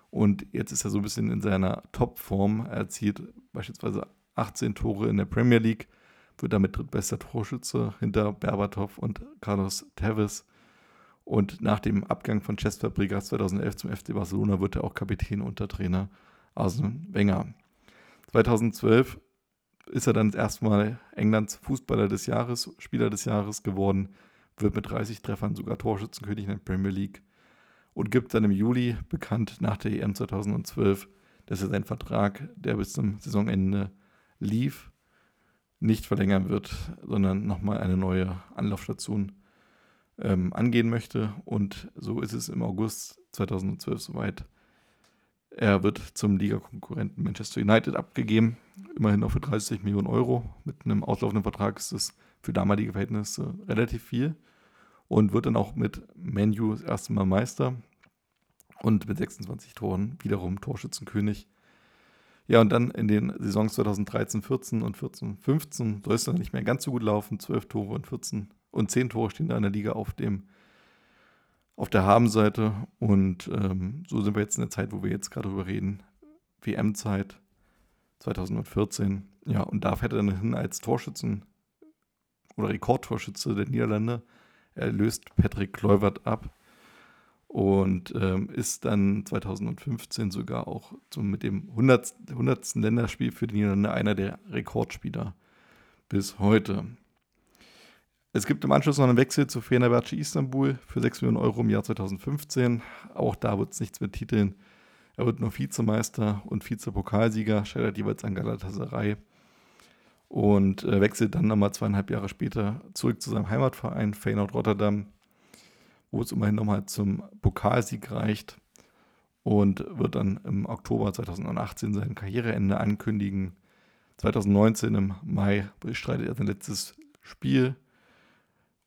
Und jetzt ist er so ein bisschen in seiner Topform. Er erzielt beispielsweise 18 Tore in der Premier League, wird damit drittbester Torschütze hinter Berbatov und Carlos Tevez. Und nach dem Abgang von Cesc Fabregas 2011 zum FC Barcelona wird er auch Kapitän unter Trainer Arsene Wenger. 2012 ist er dann erstmal Englands Fußballer des Jahres, Spieler des Jahres geworden, wird mit 30 Treffern sogar Torschützenkönig in der Premier League und gibt dann im Juli bekannt nach der EM 2012, dass er seinen Vertrag, der bis zum Saisonende lief, nicht verlängern wird, sondern nochmal eine neue Anlaufstation ähm, angehen möchte. Und so ist es im August 2012 soweit. Er wird zum Ligakonkurrenten Manchester United abgegeben, immerhin noch für 30 Millionen Euro. Mit einem auslaufenden Vertrag ist das für damalige Verhältnisse relativ viel und wird dann auch mit Menu das erste Mal Meister und mit 26 Toren wiederum Torschützenkönig. Ja, und dann in den Saisons 2013, 14 und 14, 15 soll es dann nicht mehr ganz so gut laufen. 12 Tore und 14 und 10 Tore stehen da in der Liga auf dem auf der Habenseite. Und ähm, so sind wir jetzt in der Zeit, wo wir jetzt gerade drüber reden. WM-Zeit 2014. Ja, und da fährt er dann hin als Torschützen oder Rekordtorschütze der Niederlande. Er löst Patrick Kluivert ab und ähm, ist dann 2015 sogar auch so mit dem 100. 100. Länderspiel für die Niederlande einer der Rekordspieler bis heute. Es gibt im Anschluss noch einen Wechsel zu Fenerbahce Istanbul für 6 Millionen Euro im Jahr 2015. Auch da wird es nichts mit Titeln. Er wird nur Vizemeister und Vizepokalsieger, scheitert jeweils an Galatasaray und äh, wechselt dann nochmal zweieinhalb Jahre später zurück zu seinem Heimatverein Feyenoord Rotterdam, wo es immerhin nochmal zum Pokalsieg reicht und wird dann im Oktober 2018 sein Karriereende ankündigen. 2019 im Mai bestreitet er sein letztes Spiel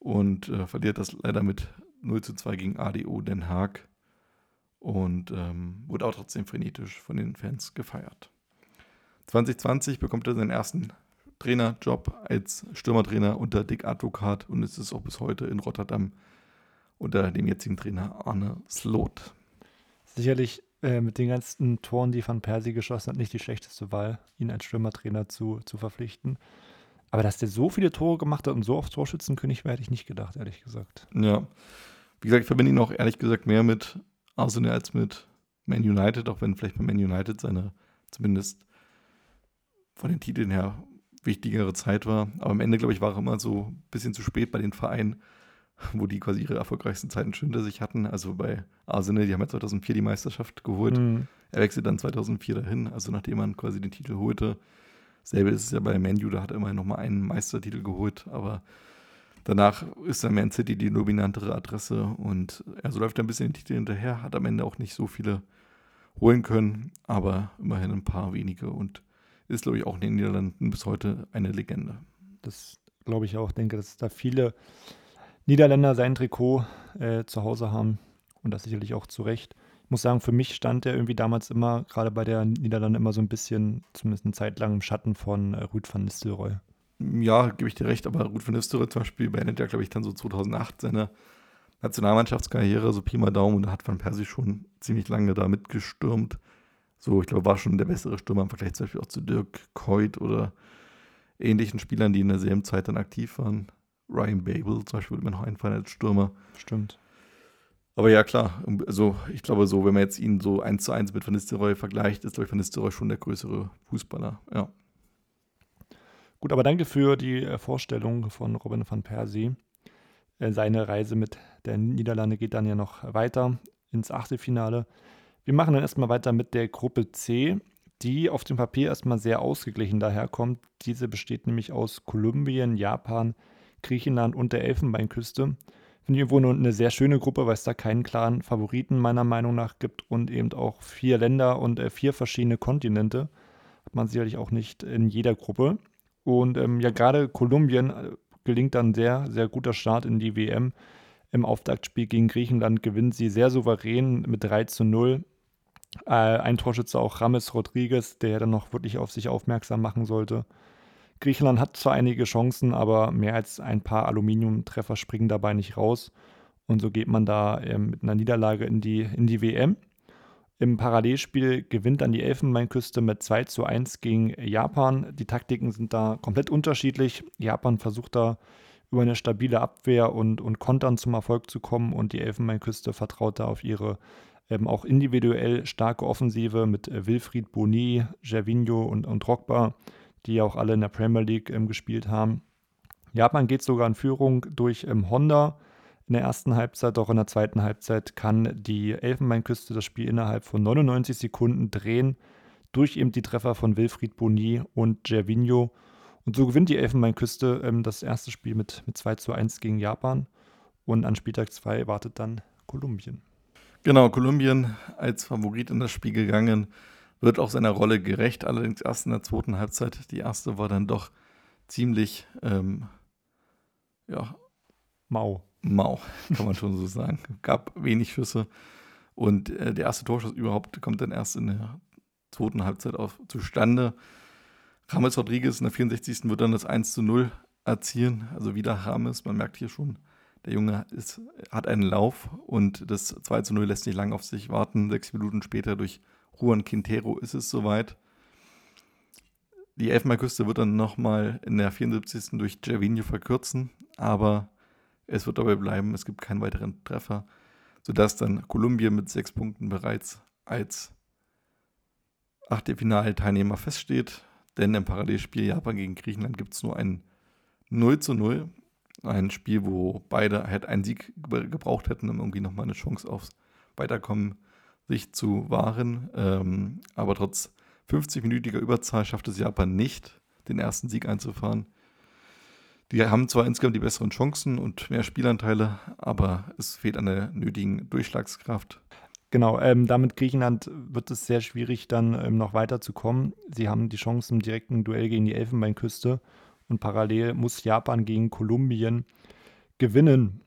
und äh, verliert das leider mit 0 zu 2 gegen ADO Den Haag und ähm, wurde auch trotzdem frenetisch von den Fans gefeiert. 2020 bekommt er seinen ersten Trainerjob als Stürmertrainer unter Dick Advokat und ist es auch bis heute in Rotterdam unter dem jetzigen Trainer Arne Slot. Sicherlich äh, mit den ganzen Toren, die Van Persie geschossen hat, nicht die schlechteste Wahl, ihn als Stürmertrainer zu, zu verpflichten. Aber dass der so viele Tore gemacht hat und so oft Torschützenkönig war, hätte ich nicht gedacht, ehrlich gesagt. Ja. Wie gesagt, ich verbinde ihn auch ehrlich gesagt mehr mit Arsenal als mit Man United, auch wenn vielleicht bei Man United seine zumindest von den Titeln her wichtigere Zeit war. Aber am Ende, glaube ich, war er immer so ein bisschen zu spät bei den Vereinen, wo die quasi ihre erfolgreichsten Zeiten schon hinter sich hatten. Also bei Arsenal, die haben ja 2004 die Meisterschaft geholt. Mhm. Er wechselt dann 2004 dahin, also nachdem man quasi den Titel holte. Selbe ist es ja bei Manu, da hat er immerhin nochmal einen Meistertitel geholt, aber danach ist dann Man City die dominantere Adresse und er so läuft ein bisschen den Titel hinterher, hat am Ende auch nicht so viele holen können, aber immerhin ein paar wenige und ist, glaube ich, auch in den Niederlanden bis heute eine Legende. Das glaube ich auch. denke, dass da viele Niederländer sein Trikot äh, zu Hause haben und das sicherlich auch zu Recht. Ich muss sagen, für mich stand er irgendwie damals immer, gerade bei der Niederlande, immer so ein bisschen, zumindest eine Zeit lang im Schatten von äh, Ruud van Nistelrooy. Ja, gebe ich dir recht, aber Ruud van Nistelrooy zum Beispiel beendet ja, glaube ich, dann so 2008 seine Nationalmannschaftskarriere, so Pi mal Daumen, und da hat Van Persie schon ziemlich lange da mitgestürmt. So, ich glaube, war schon der bessere Stürmer im Vergleich zum Beispiel auch zu Dirk Coit oder ähnlichen Spielern, die in derselben Zeit dann aktiv waren. Ryan Babel zum Beispiel würde mir noch einfallen als Stürmer. Stimmt. Aber ja, klar, also ich glaube so, wenn man jetzt ihn so eins zu eins mit Van Nistelrooy vergleicht, ist, glaube ich, Van Nistelrooy schon der größere Fußballer, ja. Gut, aber danke für die äh, Vorstellung von Robin van Persie. Äh, seine Reise mit der Niederlande geht dann ja noch weiter ins Achtelfinale. Wir machen dann erstmal weiter mit der Gruppe C, die auf dem Papier erstmal sehr ausgeglichen daherkommt. Diese besteht nämlich aus Kolumbien, Japan, Griechenland und der Elfenbeinküste. Finde ich irgendwo eine sehr schöne Gruppe, weil es da keinen klaren Favoriten meiner Meinung nach gibt und eben auch vier Länder und äh, vier verschiedene Kontinente. Hat man sicherlich auch nicht in jeder Gruppe. Und ähm, ja, gerade Kolumbien äh, gelingt dann sehr, sehr guter Start in die WM. Im Auftaktspiel gegen Griechenland gewinnt sie sehr souverän mit 3 zu 0. Äh, ein Torschütze auch Rames Rodriguez, der dann noch wirklich auf sich aufmerksam machen sollte. Griechenland hat zwar einige Chancen, aber mehr als ein paar Aluminiumtreffer springen dabei nicht raus. Und so geht man da äh, mit einer Niederlage in die, in die WM. Im Parallelspiel gewinnt dann die Elfenbeinküste mit 2 zu 1 gegen Japan. Die Taktiken sind da komplett unterschiedlich. Japan versucht da über eine stabile Abwehr und, und Kontern zum Erfolg zu kommen und die Elfenbeinküste vertraut da auf ihre ähm, auch individuell starke Offensive mit äh, Wilfried Boni, Gervinho und, und Drogba, die ja auch alle in der Premier League ähm, gespielt haben. Japan geht sogar in Führung durch ähm, Honda in der ersten Halbzeit, doch in der zweiten Halbzeit kann die Elfenbeinküste das Spiel innerhalb von 99 Sekunden drehen durch eben die Treffer von Wilfried Boni und Gervinho. Und so gewinnt die Elfenbeinküste ähm, das erste Spiel mit, mit 2 zu 1 gegen Japan. Und an Spieltag 2 wartet dann Kolumbien. Genau, Kolumbien als Favorit in das Spiel gegangen, wird auch seiner Rolle gerecht, allerdings erst in der zweiten Halbzeit. Die erste war dann doch ziemlich, ähm, ja, mau. Mau, kann man schon so sagen. Gab wenig Schüsse und äh, der erste Torschuss überhaupt kommt dann erst in der zweiten Halbzeit auf, zustande. James Rodriguez in der 64. wird dann das 1 zu 0 erzielen. Also wieder James, man merkt hier schon, der Junge ist, hat einen Lauf und das 2 zu 0 lässt nicht lange auf sich warten. Sechs Minuten später durch Juan Quintero ist es soweit. Die Elfenbeinküste wird dann nochmal in der 74. durch Gervinho verkürzen, aber es wird dabei bleiben, es gibt keinen weiteren Treffer, sodass dann Kolumbien mit sechs Punkten bereits als Achtelfinalteilnehmer feststeht. Denn im Parallelspiel Japan gegen Griechenland gibt es nur ein 0 zu 0 ein Spiel, wo beide halt einen Sieg gebraucht hätten, um irgendwie nochmal eine Chance aufs Weiterkommen sich zu wahren. Ähm, aber trotz 50-minütiger Überzahl schafft es Japan nicht, den ersten Sieg einzufahren. Die haben zwar insgesamt die besseren Chancen und mehr Spielanteile, aber es fehlt an der nötigen Durchschlagskraft. Genau, ähm, damit Griechenland wird es sehr schwierig, dann ähm, noch weiterzukommen. Sie haben die Chance im direkten Duell gegen die Elfenbeinküste und parallel muss Japan gegen Kolumbien gewinnen.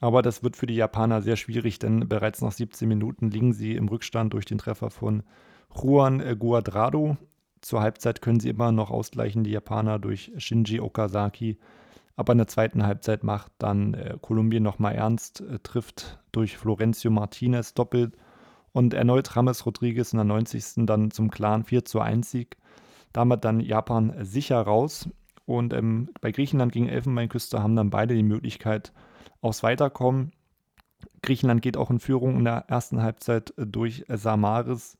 Aber das wird für die Japaner sehr schwierig, denn bereits nach 17 Minuten liegen sie im Rückstand durch den Treffer von Juan Guadrado. Zur Halbzeit können sie immer noch ausgleichen, die Japaner durch Shinji Okazaki. Aber in der zweiten Halbzeit macht dann äh, Kolumbien nochmal ernst, äh, trifft durch Florencio Martinez doppelt und erneut Rames Rodriguez in der 90. dann zum klaren 4 zu 1 Sieg. Damit dann Japan sicher raus. Und ähm, bei Griechenland gegen Elfenbeinküste haben dann beide die Möglichkeit aufs Weiterkommen. Griechenland geht auch in Führung in der ersten Halbzeit äh, durch Samaris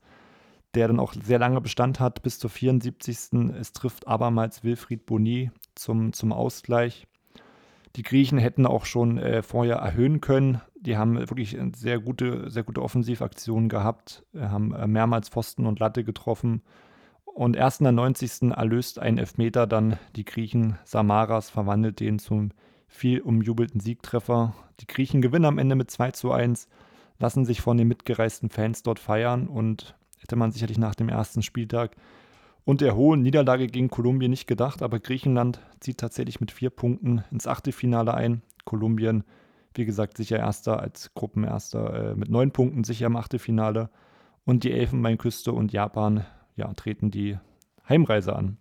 der dann auch sehr lange Bestand hat, bis zur 74. Es trifft abermals Wilfried Boni zum, zum Ausgleich. Die Griechen hätten auch schon äh, vorher erhöhen können. Die haben wirklich sehr gute, sehr gute Offensivaktionen gehabt, haben äh, mehrmals Pfosten und Latte getroffen. Und erst in der 90. erlöst ein Elfmeter dann die Griechen. Samaras verwandelt den zum viel umjubelten Siegtreffer. Die Griechen gewinnen am Ende mit 2 zu 1, lassen sich von den mitgereisten Fans dort feiern und hätte man sicherlich nach dem ersten Spieltag und der hohen Niederlage gegen Kolumbien nicht gedacht, aber Griechenland zieht tatsächlich mit vier Punkten ins Achtelfinale ein. Kolumbien, wie gesagt, sicher Erster als Gruppenerster äh, mit neun Punkten sicher im Achtelfinale. Und die Elfenbeinküste und Japan ja, treten die Heimreise an.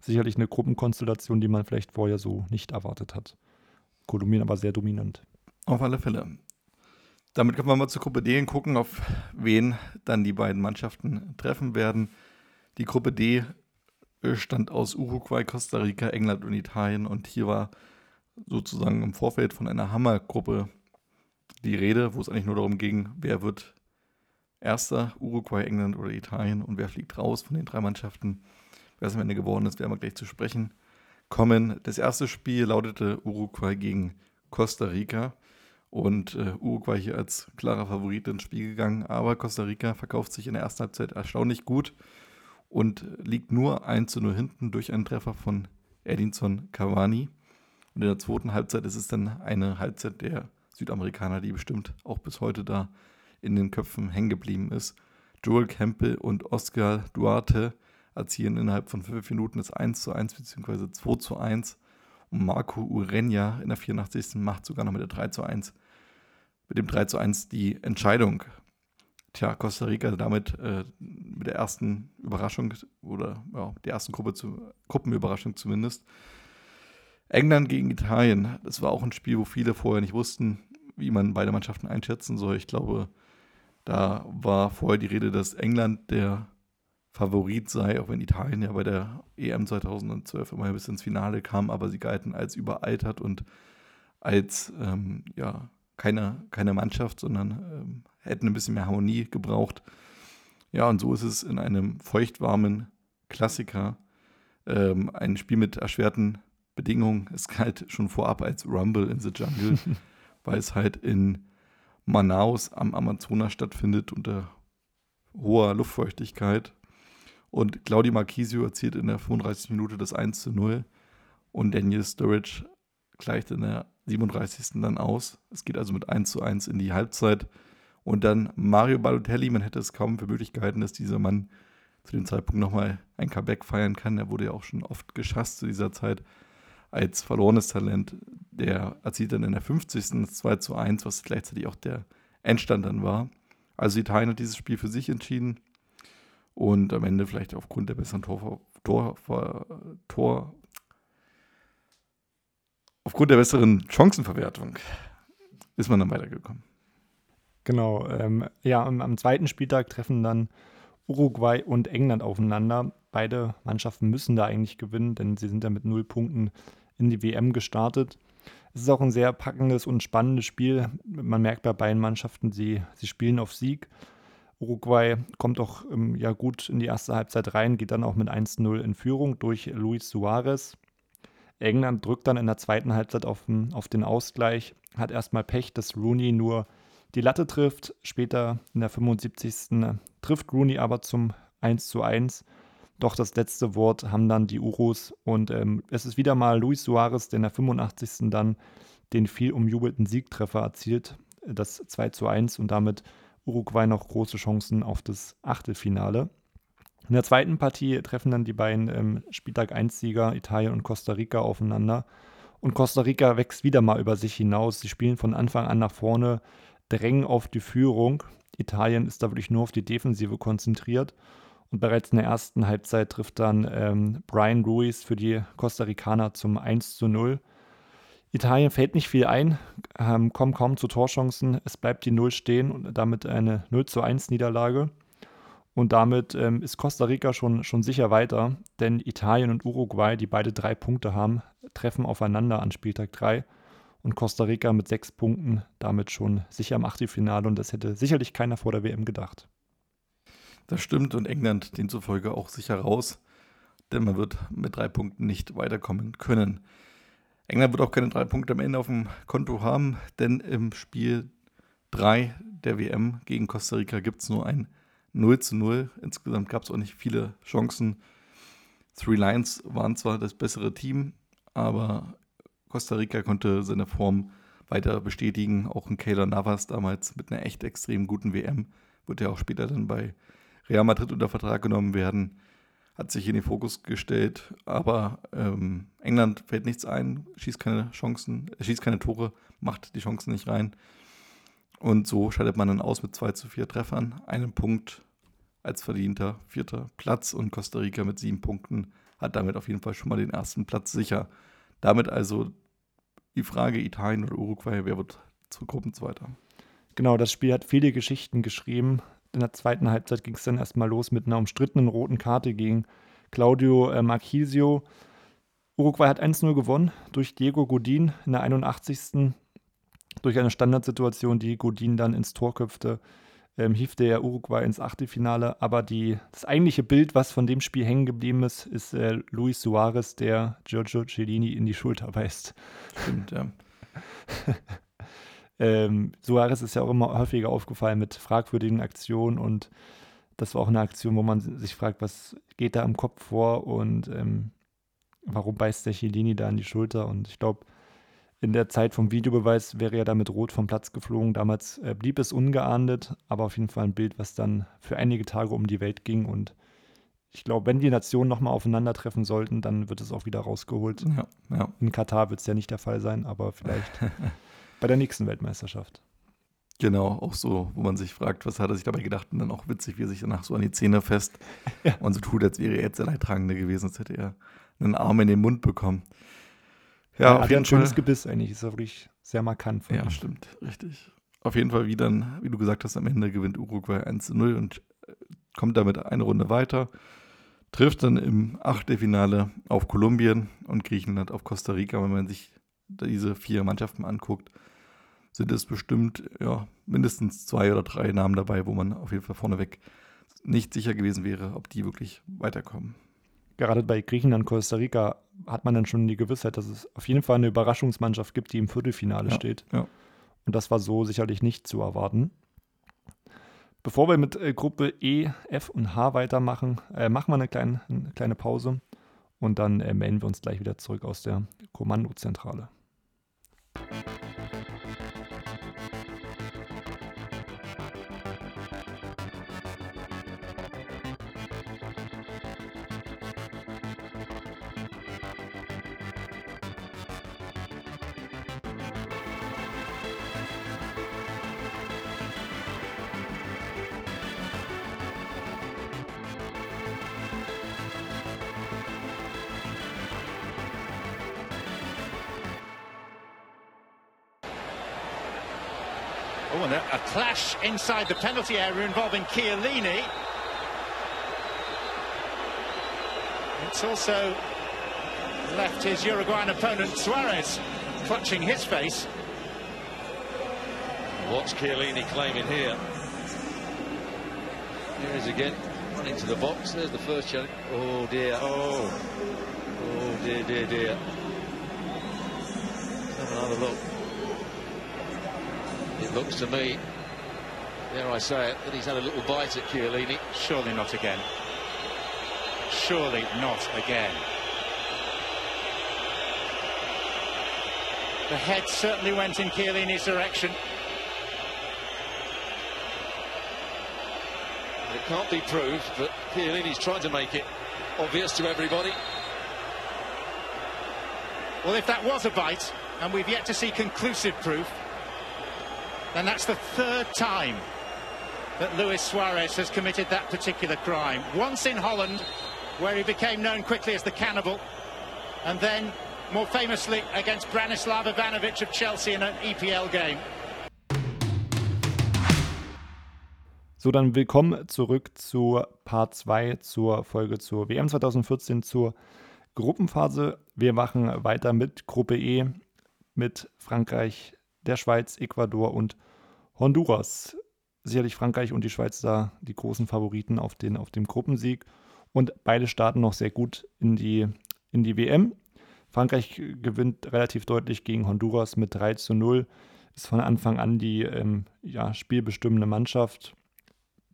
Sicherlich eine Gruppenkonstellation, die man vielleicht vorher so nicht erwartet hat. Kolumbien aber sehr dominant. Auf alle Fälle. Damit können wir mal zur Gruppe D gucken, auf wen dann die beiden Mannschaften treffen werden. Die Gruppe D stand aus Uruguay, Costa Rica, England und Italien und hier war sozusagen im Vorfeld von einer Hammergruppe die Rede, wo es eigentlich nur darum ging, wer wird erster, Uruguay, England oder Italien und wer fliegt raus von den drei Mannschaften. Wer es am Ende geworden ist, werden wir gleich zu sprechen kommen. Das erste Spiel lautete Uruguay gegen Costa Rica. Und äh, Uruguay hier als klarer Favorit ins Spiel gegangen. Aber Costa Rica verkauft sich in der ersten Halbzeit erstaunlich gut und liegt nur 1 zu 0 hinten durch einen Treffer von Edinson Cavani. Und in der zweiten Halbzeit ist es dann eine Halbzeit der Südamerikaner, die bestimmt auch bis heute da in den Köpfen hängen geblieben ist. Joel Campbell und Oscar Duarte erzielen innerhalb von fünf Minuten das 1 zu 1 bzw. 2 zu 1 und Marco Urenia in der 84. macht sogar noch mit der 3 zu 1, mit dem 3 zu 1 die Entscheidung. Tja, Costa Rica damit äh, mit der ersten Überraschung oder ja, der ersten Gruppe zu, Gruppenüberraschung zumindest. England gegen Italien, das war auch ein Spiel, wo viele vorher nicht wussten, wie man beide Mannschaften einschätzen soll. Ich glaube, da war vorher die Rede, dass England der Favorit sei, auch wenn Italien ja bei der EM 2012 immer bis ins Finale kam, aber sie galten als überaltert und als ähm, ja, keine, keine Mannschaft, sondern ähm, hätten ein bisschen mehr Harmonie gebraucht. Ja, und so ist es in einem feuchtwarmen Klassiker. Ähm, ein Spiel mit erschwerten Bedingungen. Es galt schon vorab als Rumble in the Jungle, weil es halt in Manaus am Amazonas stattfindet unter hoher Luftfeuchtigkeit. Und Claudio Marquisio erzielt in der 35. Minute das 1 zu 0 und Daniel Sturridge gleicht in der 37. dann aus. Es geht also mit 1 zu 1 in die Halbzeit. Und dann Mario Balotelli, man hätte es kaum für möglich gehalten, dass dieser Mann zu dem Zeitpunkt nochmal ein Comeback feiern kann. Er wurde ja auch schon oft geschasst zu dieser Zeit als verlorenes Talent. Der erzielt dann in der 50. das 2 zu 1, was gleichzeitig auch der Endstand dann war. Also Italien hat dieses Spiel für sich entschieden und am Ende vielleicht aufgrund der besseren Tor, Tor, Tor aufgrund der besseren Chancenverwertung ist man dann weitergekommen. Genau, ähm, ja, am, am, zweiten Spieltag treffen dann Uruguay und England aufeinander. Beide Mannschaften müssen da eigentlich gewinnen, denn sie sind ja mit null Punkten in die WM gestartet. Es ist auch ein sehr packendes und spannendes Spiel. Man merkt bei beiden Mannschaften, sie, sie spielen auf Sieg. Uruguay kommt auch ähm, ja gut in die erste Halbzeit rein, geht dann auch mit 1-0 in Führung durch Luis Suarez. England drückt dann in der zweiten Halbzeit auf, auf den Ausgleich, hat erstmal Pech, dass Rooney nur die Latte trifft. Später in der 75. trifft Rooney aber zum 1 1. Doch das letzte Wort haben dann die Urus und ähm, es ist wieder mal Luis Suarez, der in der 85. dann den viel umjubelten Siegtreffer erzielt, das 2 zu 1 und damit Uruguay noch große Chancen auf das Achtelfinale. In der zweiten Partie treffen dann die beiden ähm, Spieltag 1-Sieger Italien und Costa Rica aufeinander. Und Costa Rica wächst wieder mal über sich hinaus. Sie spielen von Anfang an nach vorne, drängen auf die Führung. Italien ist da wirklich nur auf die Defensive konzentriert. Und bereits in der ersten Halbzeit trifft dann ähm, Brian Ruiz für die Costa Ricaner zum 1 zu 0. Italien fällt nicht viel ein, ähm, kommen kaum zu Torchancen. Es bleibt die 0 stehen und damit eine 0 zu 1 Niederlage. Und damit ähm, ist Costa Rica schon, schon sicher weiter, denn Italien und Uruguay, die beide drei Punkte haben, treffen aufeinander an Spieltag 3. Und Costa Rica mit sechs Punkten damit schon sicher im Achtelfinale. Und das hätte sicherlich keiner vor der WM gedacht. Das stimmt und England demzufolge auch sicher raus, denn man wird mit drei Punkten nicht weiterkommen können. England wird auch keine drei Punkte am Ende auf dem Konto haben, denn im Spiel 3 der WM gegen Costa Rica gibt es nur ein 0 zu 0. Insgesamt gab es auch nicht viele Chancen. Three Lions waren zwar das bessere Team, aber Costa Rica konnte seine Form weiter bestätigen. Auch ein Kayla Navas damals mit einer echt extrem guten WM wird ja auch später dann bei Real Madrid unter Vertrag genommen werden, hat sich in den Fokus gestellt. Aber ähm, England fällt nichts ein, schießt keine Chancen, äh, schießt keine Tore, macht die Chancen nicht rein. Und so scheidet man dann aus mit 2 zu 4 Treffern, einen Punkt als verdienter vierter Platz und Costa Rica mit sieben Punkten hat damit auf jeden Fall schon mal den ersten Platz sicher. Damit also die Frage Italien oder Uruguay, wer wird zur Gruppenzweiter? Genau, das Spiel hat viele Geschichten geschrieben in der zweiten Halbzeit ging es dann erstmal los mit einer umstrittenen roten Karte gegen Claudio äh, Marchisio. Uruguay hat 1-0 gewonnen durch Diego Godin in der 81. Durch eine Standardsituation, die Godin dann ins Tor köpfte, ähm, hiefte er Uruguay ins Achtelfinale. Aber die, das eigentliche Bild, was von dem Spiel hängen geblieben ist, ist äh, Luis Suarez, der Giorgio Cellini in die Schulter beißt. Stimmt, ja. Ähm, Suarez ist ja auch immer häufiger aufgefallen mit fragwürdigen Aktionen und das war auch eine Aktion, wo man sich fragt, was geht da im Kopf vor und ähm, warum beißt der Chilini da in die Schulter? Und ich glaube, in der Zeit vom Videobeweis wäre er da mit Rot vom Platz geflogen. Damals äh, blieb es ungeahndet, aber auf jeden Fall ein Bild, was dann für einige Tage um die Welt ging. Und ich glaube, wenn die Nationen nochmal aufeinandertreffen sollten, dann wird es auch wieder rausgeholt. Ja, ja. In Katar wird es ja nicht der Fall sein, aber vielleicht bei der nächsten Weltmeisterschaft. Genau, auch so, wo man sich fragt, was hat er sich dabei gedacht und dann auch witzig, wie er sich danach so an die Zähne fest ja. und so tut, als wäre er jetzt der Leidtragende gewesen, als hätte er einen Arm in den Mund bekommen. Ja, ja hat ja ein schönes Gebiss eigentlich, ist ja wirklich sehr markant. Ja, ihm. stimmt, richtig. Auf jeden Fall, wie dann, wie du gesagt hast, am Ende gewinnt Uruguay 1-0 und äh, kommt damit eine Runde weiter, trifft dann im Achtelfinale auf Kolumbien und Griechenland auf Costa Rica, wenn man sich diese vier Mannschaften anguckt, sind es bestimmt ja, mindestens zwei oder drei Namen dabei, wo man auf jeden Fall vorneweg nicht sicher gewesen wäre, ob die wirklich weiterkommen. Gerade bei Griechenland und Costa Rica hat man dann schon die Gewissheit, dass es auf jeden Fall eine Überraschungsmannschaft gibt, die im Viertelfinale ja, steht. Ja. Und das war so sicherlich nicht zu erwarten. Bevor wir mit äh, Gruppe E, F und H weitermachen, äh, machen wir eine kleine, eine kleine Pause und dann äh, melden wir uns gleich wieder zurück aus der Kommandozentrale. Inside the penalty area involving Chiellini. It's also left his Uruguayan opponent Suarez clutching his face. What's Chiellini claiming here? Here he is again, running to the box. There's the first challenge. Oh dear. Oh. Oh dear, dear, dear. Let's have another look. It looks to me, dare I say it, that he's had a little bite at Chiellini. Surely not again. surely not again. The head certainly went in Chiellini's direction. It can't be proved, but Chiellini's trying to make it obvious to everybody. Well, if that was a bite, and we've yet to see conclusive proof, then that's the third time that Luis Suarez has committed that particular crime. Once in Holland, where he became known quickly as the cannibal, and then more famously against Branislav Ivanovic of Chelsea in an EPL game. So, dann willkommen zurück zu Part 2, zur Folge zur WM 2014, zur Gruppenphase. Wir machen weiter mit Gruppe E, mit Frankreich, der Schweiz, Ecuador und Honduras. Sicherlich Frankreich und die Schweiz da die großen Favoriten auf den, auf den Gruppensieg. Und beide starten noch sehr gut in die, in die WM. Frankreich gewinnt relativ deutlich gegen Honduras mit 3 zu 0. Ist von Anfang an die ähm, ja, spielbestimmende Mannschaft.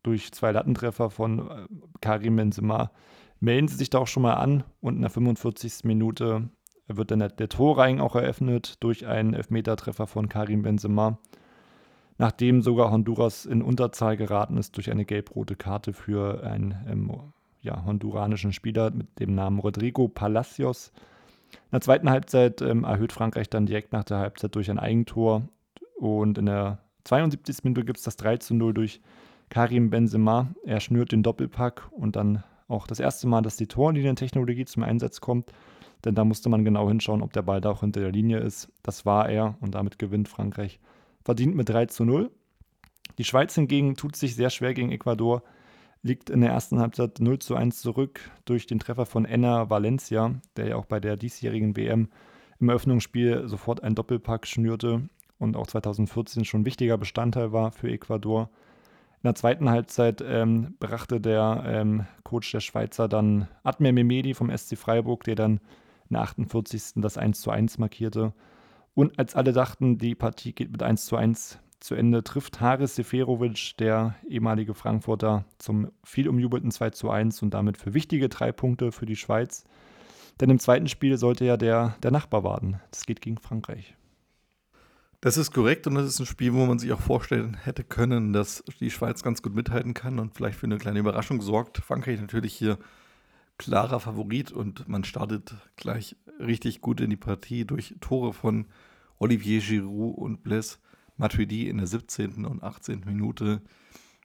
Durch zwei Lattentreffer von äh, Karim Benzema melden sie sich da auch schon mal an. Und in der 45. Minute wird dann der, der Torreigen auch eröffnet durch einen Elfmetertreffer von Karim Benzema nachdem sogar Honduras in Unterzahl geraten ist durch eine gelb-rote Karte für einen ähm, ja, honduranischen Spieler mit dem Namen Rodrigo Palacios. In der zweiten Halbzeit ähm, erhöht Frankreich dann direkt nach der Halbzeit durch ein Eigentor und in der 72. Minute gibt es das 3 zu 0 durch Karim Benzema. Er schnürt den Doppelpack und dann auch das erste Mal, dass die Torlinientechnologie zum Einsatz kommt. Denn da musste man genau hinschauen, ob der Ball da auch hinter der Linie ist. Das war er und damit gewinnt Frankreich verdient mit 3 zu 0. Die Schweiz hingegen tut sich sehr schwer gegen Ecuador, liegt in der ersten Halbzeit 0 zu 1 zurück durch den Treffer von Enna Valencia, der ja auch bei der diesjährigen WM im Eröffnungsspiel sofort einen Doppelpack schnürte und auch 2014 schon wichtiger Bestandteil war für Ecuador. In der zweiten Halbzeit ähm, brachte der ähm, Coach der Schweizer dann Admir Mehmedi vom SC Freiburg, der dann in der 48. das 1 zu 1 markierte. Und als alle dachten, die Partie geht mit 1 zu 1 zu Ende, trifft Haris Seferovic, der ehemalige Frankfurter, zum viel umjubelten 2 zu 1 und damit für wichtige drei Punkte für die Schweiz. Denn im zweiten Spiel sollte ja der, der Nachbar warten. Das geht gegen Frankreich. Das ist korrekt und das ist ein Spiel, wo man sich auch vorstellen hätte können, dass die Schweiz ganz gut mithalten kann und vielleicht für eine kleine Überraschung sorgt. Frankreich natürlich hier klarer Favorit und man startet gleich richtig gut in die Partie durch Tore von Olivier Giroud und Blaise Matuidi in der 17. und 18. Minute.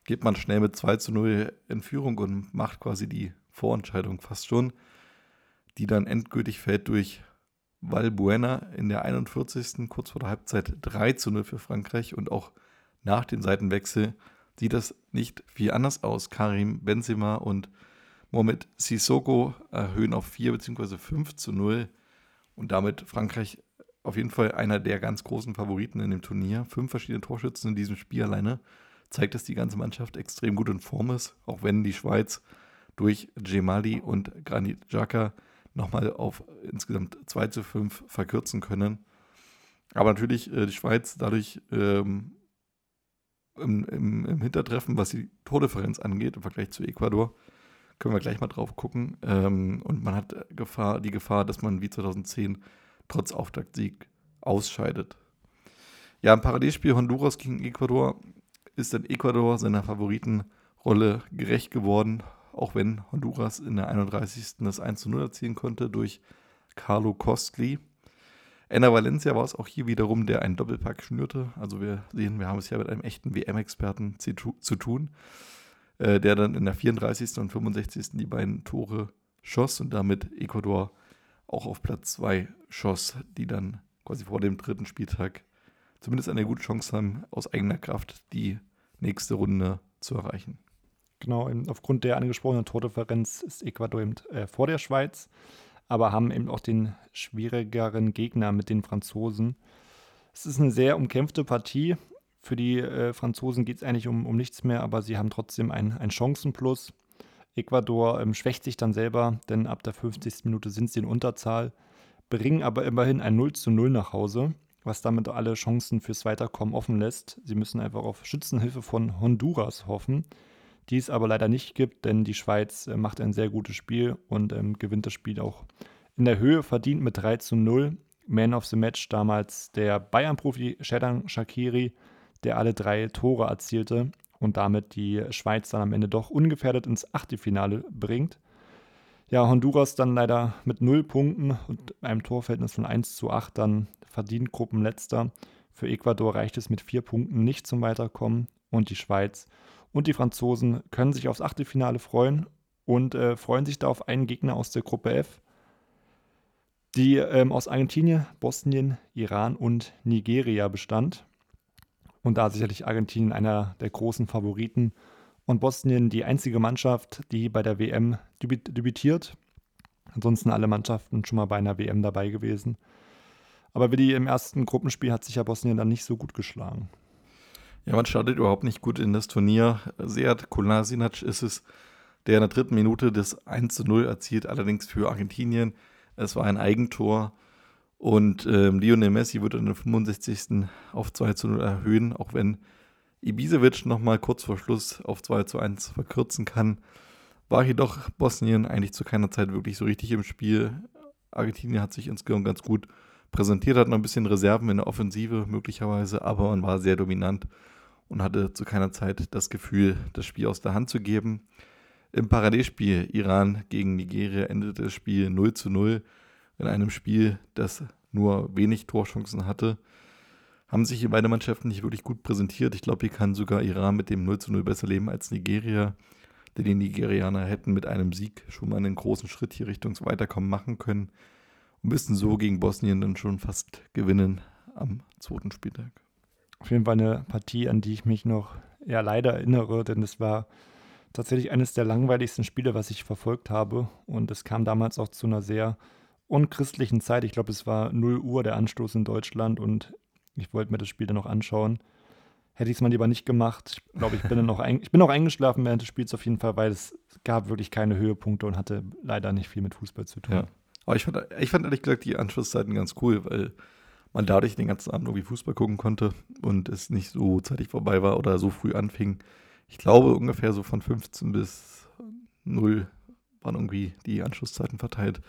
Geht man schnell mit 2 zu 0 in Führung und macht quasi die Vorentscheidung fast schon, die dann endgültig fällt durch Valbuena in der 41. kurz vor der Halbzeit 3 zu 0 für Frankreich und auch nach dem Seitenwechsel sieht das nicht viel anders aus. Karim Benzema und Mohamed Sissoko erhöhen auf 4 bzw. 5 zu 0 und damit Frankreich auf jeden Fall einer der ganz großen Favoriten in dem Turnier. Fünf verschiedene Torschützen in diesem Spiel alleine zeigt, dass die ganze Mannschaft extrem gut in Form ist, auch wenn die Schweiz durch Gemali und Granit Xhaka nochmal auf insgesamt 2 zu 5 verkürzen können. Aber natürlich äh, die Schweiz dadurch ähm, im, im, im, Hintertreffen, was die Tordifferenz angeht, im Vergleich zu Ecuador, können wir gleich mal drauf gucken. Ähm, und man hat Gefahr, die Gefahr, dass man wie 2010 trotz Auftaktsieg ausscheidet. Ja, im Parallelspiel Honduras gegen Ecuador ist dann Ecuador seiner Favoritenrolle gerecht geworden, auch wenn Honduras in der 31. das 1 zu 0 erzielen konnte durch Carlo Costly. Enna Valencia war es auch hier wiederum, der einen Doppelpack schnürte. Also wir sehen, wir haben es ja mit einem echten WM-Experten zu tun äh, der dann in der 34. und 65. die beiden Tore schoss und damit Ecuador auch auf Platz 2 schoss, die dann quasi vor dem dritten Spieltag zumindest eine gute Chance haben, aus eigener Kraft die nächste Runde zu erreichen. Genau, aufgrund der angesprochenen Tordifferenz ist Ecuador eben äh, vor der Schweiz, aber haben eben auch den schwierigeren Gegner mit den Franzosen. Es ist eine sehr umkämpfte Partie. Für die äh, Franzosen geht es eigentlich um, um nichts mehr, aber sie haben trotzdem ein, Chancenplus. Ecuador ähm, schwächt sich dann selber, denn ab der 50. Minute sind sie in Unterzahl, bringen aber immerhin ein 0 zu 0 nach Hause, was damit alle Chancen fürs Weiterkommen offen lässt. Sie müssen einfach auf Schützenhilfe von Honduras hoffen, die es aber leider nicht gibt, denn die Schweiz äh, macht ein sehr gutes Spiel und ähm, gewinnt das Spiel auch in der Höhe, verdient mit 3 zu 0. Man of the Match damals der Bayern-Profi Shedan Shakiri, der alle drei Tore erzielte und damit die Schweiz dann am Ende doch ungefährdet ins Achtelfinale bringt. Ja, Honduras dann leider mit 0 Punkten und einem Torverhältnis von 1 zu 8 dann verdient Gruppenletzter. Für Ecuador reicht es mit vier Punkten nicht zum Weiterkommen und die Schweiz und die Franzosen können sich aufs Achtelfinale freuen und äh, freuen sich da auf einen Gegner aus der Gruppe F, die ähm, aus Argentinien, Bosnien, Iran und Nigeria bestand. Und da sicherlich Argentinien einer der großen Favoriten und Bosnien die einzige Mannschaft, die bei der WM debütiert. Ansonsten alle Mannschaften schon mal bei einer WM dabei gewesen. Aber wie die im ersten Gruppenspiel hat sich ja Bosnien dann nicht so gut geschlagen. Ja, man startet überhaupt nicht gut in das Turnier. Sead Kolasinac ist es, der in der dritten Minute das 1 zu 0 erzielt, allerdings für Argentinien. Es war ein Eigentor. Und ähm, Lionel Messi wird in der 65. auf 2 zu 0 erhöhen, auch wenn Ibisevic nochmal kurz vor Schluss auf 2 zu 1 verkürzen kann. War jedoch Bosnien eigentlich zu keiner Zeit wirklich so richtig im Spiel. Argentinien hat sich insgesamt ganz gut präsentiert, hat noch ein bisschen Reserven in der Offensive möglicherweise, aber man war sehr dominant und hatte zu keiner Zeit das Gefühl, das Spiel aus der Hand zu geben. Im Parallelspiel Iran gegen Nigeria endete das Spiel 0 zu 0 in einem Spiel, das nur wenig Torchancen hatte. Haben sich hier beide Mannschaften nicht wirklich gut präsentiert. Ich glaube, hier kann sogar Iran mit dem 0 zu 0 besser leben als Nigeria. Denn die Nigerianer hätten mit einem Sieg schon mal einen großen Schritt hier Richtung Weiterkommen machen können und müssten so gegen Bosnien dann schon fast gewinnen am zweiten Spieltag auf jeden Fall eine Partie, an die ich mich noch eher leider erinnere, denn es war tatsächlich eines der langweiligsten Spiele, was ich verfolgt habe. Und es kam damals auch zu einer sehr unchristlichen Zeit. Ich glaube, es war 0 Uhr der Anstoß in Deutschland und ich wollte mir das Spiel dann noch anschauen. Hätte ich es mal lieber nicht gemacht. Ich glaube, ich bin dann ich bin auch eingeschlafen während des Spiels auf jeden Fall, weil es gab wirklich keine Höhepunkte und hatte leider nicht viel mit Fußball zu tun. Ja. Aber ich fand, ich fand ehrlich gesagt die Anschlusszeiten ganz cool, weil man dadurch den ganzen Abend irgendwie Fußball gucken konnte und es nicht so zeitig vorbei war oder so früh anfing. Ich glaube, ungefähr so von 15 bis 0 waren irgendwie die Anschlusszeiten verteilt.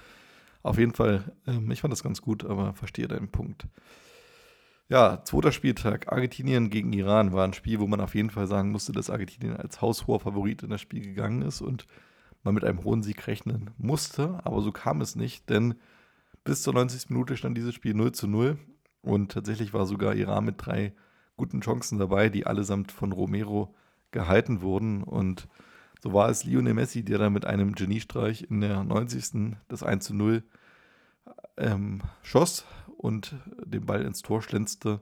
Auf jeden Fall, ähm, ich fand das ganz gut, aber verstehe deinen Punkt. Ja, zweiter Spieltag. Argentinien gegen Iran war ein Spiel, wo man auf jeden Fall sagen musste, dass Argentinien als haushoher Favorit in das Spiel gegangen ist und man mit einem hohen Sieg rechnen musste. Aber so kam es nicht, denn bis zur 90. Minute stand dieses Spiel 0 zu 0 und tatsächlich war sogar Iran mit drei guten Chancen dabei, die allesamt von Romero gehalten wurden. Und so war es Lionel Messi, der dann mit einem Geniestreich in der 90. das 1 zu 0 ähm, schoss und den Ball ins Tor schlänzte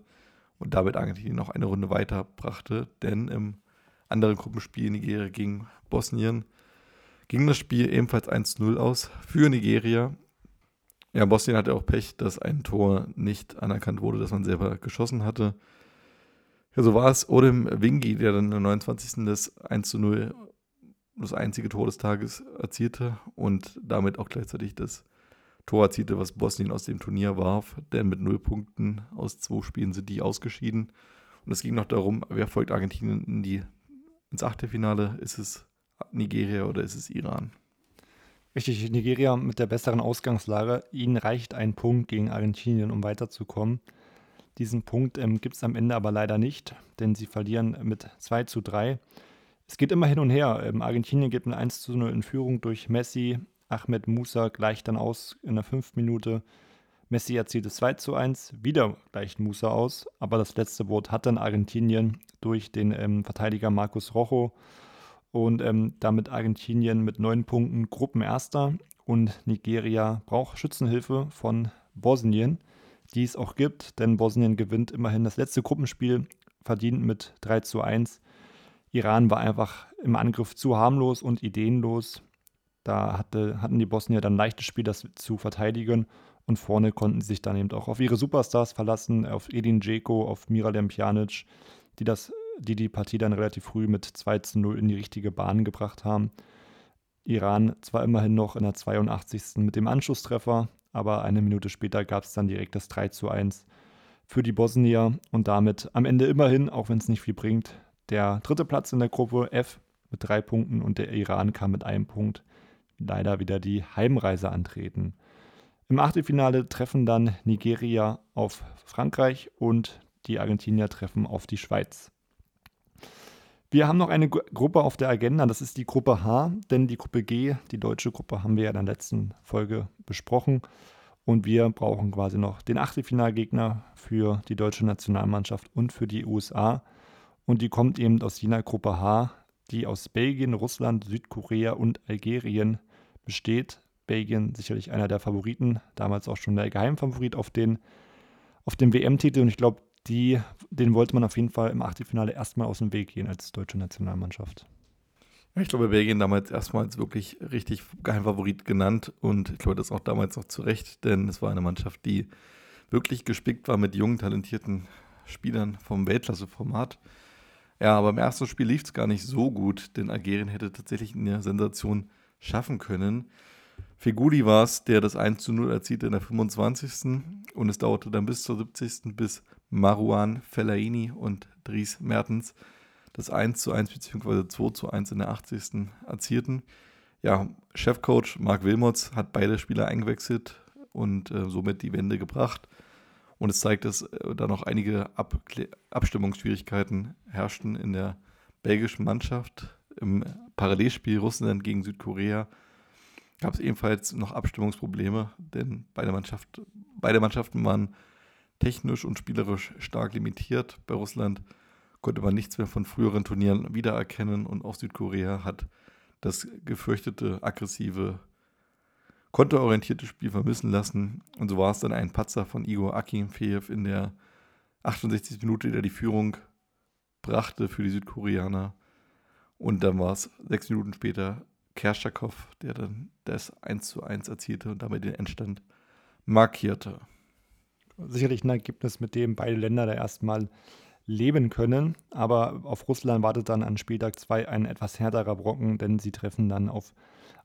und damit Argentinien noch eine Runde weiterbrachte. Denn im anderen Gruppenspiel Nigeria gegen Bosnien ging das Spiel ebenfalls 1-0 aus für Nigeria. Ja, Bosnien hatte auch Pech, dass ein Tor nicht anerkannt wurde, das man selber geschossen hatte. Ja, so war es Odem Wingi, der dann im 29. das 1 zu 0 das einzige Tor des Tages erzielte und damit auch gleichzeitig das Tor erzielte, was Bosnien aus dem Turnier warf. Denn mit null Punkten aus zwei Spielen sind die ausgeschieden. Und es ging noch darum, wer folgt Argentinien in die, ins Achtelfinale? Ist es Nigeria oder ist es Iran? Richtig, Nigeria mit der besseren Ausgangslage. Ihnen reicht ein Punkt gegen Argentinien, um weiterzukommen. Diesen Punkt ähm, gibt es am Ende aber leider nicht, denn sie verlieren mit 2 zu 3. Es geht immer hin und her. Ähm, Argentinien geht mit 1 zu 0 in Führung durch Messi. Ahmed Musa gleicht dann aus in der 5. Minute. Messi erzielt es 2 zu 1. Wieder gleicht Musa aus, aber das letzte Wort hat dann Argentinien durch den ähm, Verteidiger Marcus Rojo und ähm, damit Argentinien mit neun Punkten Gruppenerster und Nigeria braucht Schützenhilfe von Bosnien, die es auch gibt, denn Bosnien gewinnt immerhin das letzte Gruppenspiel, verdient mit 3 zu 1. Iran war einfach im Angriff zu harmlos und ideenlos. Da hatte, hatten die Bosnier dann leichtes Spiel, das zu verteidigen. Und vorne konnten sie sich dann eben auch auf ihre Superstars verlassen, auf Edin Dzeko, auf Miralem Pjanic, die das die die Partie dann relativ früh mit 2 zu 0 in die richtige Bahn gebracht haben. Iran zwar immerhin noch in der 82. mit dem Anschlusstreffer, aber eine Minute später gab es dann direkt das 3 zu 1 für die Bosnier und damit am Ende immerhin, auch wenn es nicht viel bringt, der dritte Platz in der Gruppe F mit drei Punkten und der Iran kam mit einem Punkt leider wieder die Heimreise antreten. Im Achtelfinale treffen dann Nigeria auf Frankreich und die Argentinier treffen auf die Schweiz. Wir haben noch eine Gruppe auf der Agenda, das ist die Gruppe H, denn die Gruppe G, die deutsche Gruppe, haben wir ja in der letzten Folge besprochen. Und wir brauchen quasi noch den Achtelfinalgegner für die deutsche Nationalmannschaft und für die USA. Und die kommt eben aus jener Gruppe H, die aus Belgien, Russland, Südkorea und Algerien besteht. Belgien sicherlich einer der Favoriten, damals auch schon der Geheimfavorit auf den, auf den WM-Titel. Und ich glaube, die, den wollte man auf jeden Fall im Achtelfinale erstmal aus dem Weg gehen als deutsche Nationalmannschaft. Ich glaube, Belgien damals erstmals wirklich richtig Geheimfavorit genannt und ich glaube, das auch damals noch zu Recht, denn es war eine Mannschaft, die wirklich gespickt war mit jungen, talentierten Spielern vom Weltklasse-Format. Ja, aber im ersten Spiel lief es gar nicht so gut, denn Algerien hätte tatsächlich eine Sensation schaffen können. Feguli war es, der das 1 zu 0 erzielte in der 25. Und es dauerte dann bis zur 70. bis Marouane Fellaini und Dries Mertens das 1 zu 1 bzw. 2 zu 1 in der 80. erzielten. Ja, Chefcoach Marc Wilmots hat beide Spieler eingewechselt und äh, somit die Wende gebracht. Und es zeigt, dass äh, da noch einige Ab Abstimmungsschwierigkeiten herrschten in der belgischen Mannschaft. Im Parallelspiel Russland gegen Südkorea gab es ebenfalls noch Abstimmungsprobleme, denn beide, Mannschaft, beide Mannschaften waren technisch und spielerisch stark limitiert. Bei Russland konnte man nichts mehr von früheren Turnieren wiedererkennen und auch Südkorea hat das gefürchtete, aggressive, konterorientierte Spiel vermissen lassen. Und so war es dann ein Patzer von Igor Akinfeev in der 68. Minute, der die Führung brachte für die Südkoreaner. Und dann war es sechs Minuten später Kerschakov, der dann das 1 zu 1 erzielte und damit den Endstand markierte. Sicherlich ein Ergebnis, mit dem beide Länder da erstmal leben können. Aber auf Russland wartet dann an Spieltag 2 ein etwas härterer Brocken, denn sie treffen dann auf,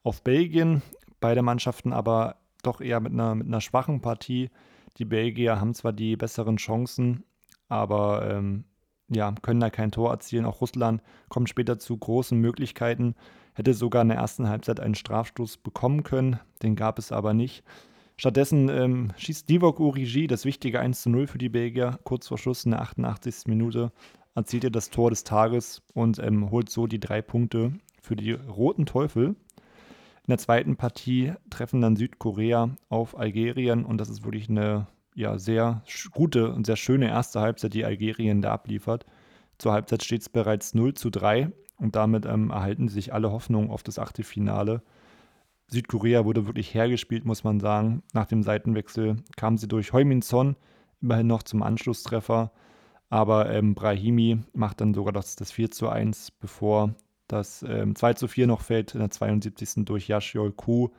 auf Belgien. Beide Mannschaften aber doch eher mit einer, mit einer schwachen Partie. Die Belgier haben zwar die besseren Chancen, aber ähm, ja, können da kein Tor erzielen. Auch Russland kommt später zu großen Möglichkeiten hätte sogar in der ersten Halbzeit einen Strafstoß bekommen können, den gab es aber nicht. Stattdessen ähm, schießt Divok Origi das wichtige 1 zu 0 für die Belgier. Kurz vor Schluss in der 88. Minute erzielt er das Tor des Tages und ähm, holt so die drei Punkte für die Roten Teufel. In der zweiten Partie treffen dann Südkorea auf Algerien und das ist wirklich eine ja, sehr gute und sehr schöne erste Halbzeit, die Algerien da abliefert. Zur Halbzeit steht es bereits 0 zu 3 und damit ähm, erhalten sich alle Hoffnungen auf das Achtelfinale. Südkorea wurde wirklich hergespielt, muss man sagen. Nach dem Seitenwechsel kamen sie durch Heumin Son immerhin noch zum Anschlusstreffer. Aber ähm, Brahimi macht dann sogar das, das 4 zu 1, bevor das ähm, 2 zu 4 noch fällt in der 72. durch Yashiol Ku.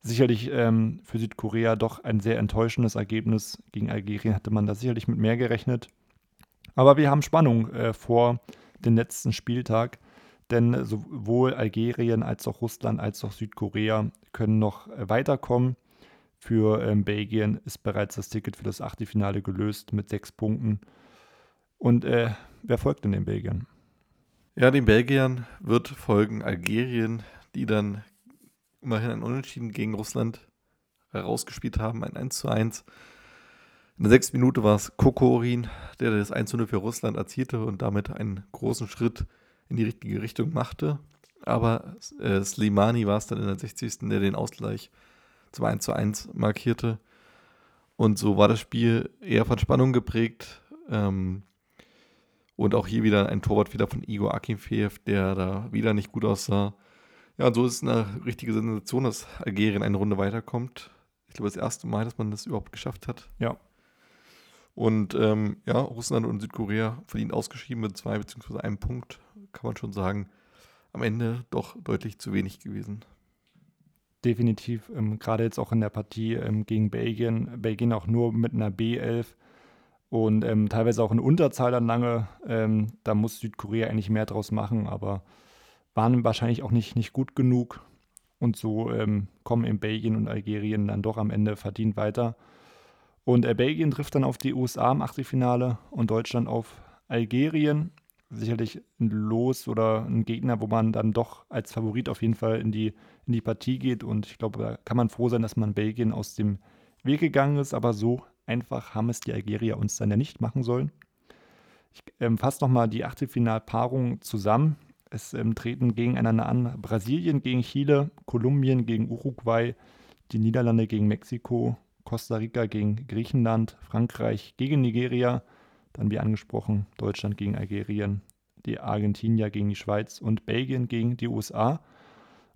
Sicherlich ähm, für Südkorea doch ein sehr enttäuschendes Ergebnis. Gegen Algerien hatte man da sicherlich mit mehr gerechnet. Aber wir haben Spannung äh, vor den letzten Spieltag. Denn sowohl Algerien als auch Russland als auch Südkorea können noch äh, weiterkommen. Für ähm, Belgien ist bereits das Ticket für das Achtelfinale gelöst mit sechs Punkten. Und äh, wer folgt denn den Belgiern? Ja, den Belgiern wird folgen Algerien, die dann immerhin ein Unentschieden gegen Russland herausgespielt haben, ein 1 zu 1. In der sechsten Minute war es Kokorin, der das 1-0 für Russland erzielte und damit einen großen Schritt in die richtige Richtung machte. Aber äh, Slimani war es dann in der 60. der den Ausgleich zum 1-1 markierte. Und so war das Spiel eher von Spannung geprägt. Ähm, und auch hier wieder ein Torwartfehler von Igor Akinfeev, der da wieder nicht gut aussah. Ja, und so ist es eine richtige Sensation, dass Algerien eine Runde weiterkommt. Ich glaube, das erste Mal, dass man das überhaupt geschafft hat. Ja, und ähm, ja, Russland und Südkorea verdient ausgeschieden mit zwei bzw. einem Punkt, kann man schon sagen. Am Ende doch deutlich zu wenig gewesen. Definitiv, ähm, gerade jetzt auch in der Partie ähm, gegen Belgien. Belgien auch nur mit einer B11 und ähm, teilweise auch in Unterzahl dann lange. Ähm, da muss Südkorea eigentlich mehr draus machen, aber waren wahrscheinlich auch nicht, nicht gut genug. Und so ähm, kommen in Belgien und Algerien dann doch am Ende verdient weiter. Und äh, Belgien trifft dann auf die USA im Achtelfinale und Deutschland auf Algerien. sicherlich ein Los oder ein Gegner, wo man dann doch als Favorit auf jeden Fall in die, in die Partie geht. Und ich glaube, da kann man froh sein, dass man Belgien aus dem Weg gegangen ist. Aber so einfach haben es die Algerier uns dann ja nicht machen sollen. Ich ähm, fasse nochmal die Achtelfinalpaarung zusammen. Es ähm, treten gegeneinander an Brasilien gegen Chile, Kolumbien gegen Uruguay, die Niederlande gegen Mexiko, Costa Rica gegen Griechenland, Frankreich gegen Nigeria, dann wie angesprochen Deutschland gegen Algerien, die Argentinier gegen die Schweiz und Belgien gegen die USA.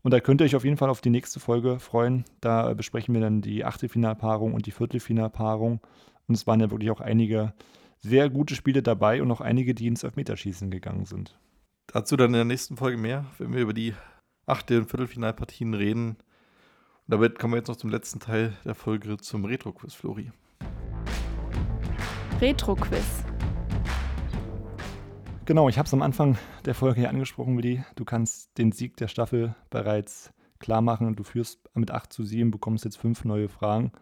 Und da könnt ihr euch auf jeden Fall auf die nächste Folge freuen. Da besprechen wir dann die Achtelfinalpaarung und die Viertelfinalpaarung. Und es waren ja wirklich auch einige sehr gute Spiele dabei und auch einige, die ins Elfmeterschießen gegangen sind. Dazu dann in der nächsten Folge mehr, wenn wir über die Achtel- und Viertelfinalpartien reden. Und damit kommen wir jetzt noch zum letzten Teil der Folge zum Retro-Quiz, Flori. Retro-Quiz. Genau, ich habe es am Anfang der Folge ja angesprochen, Willi. Du kannst den Sieg der Staffel bereits klar machen. Du führst mit 8 zu 7, bekommst jetzt fünf neue Fragen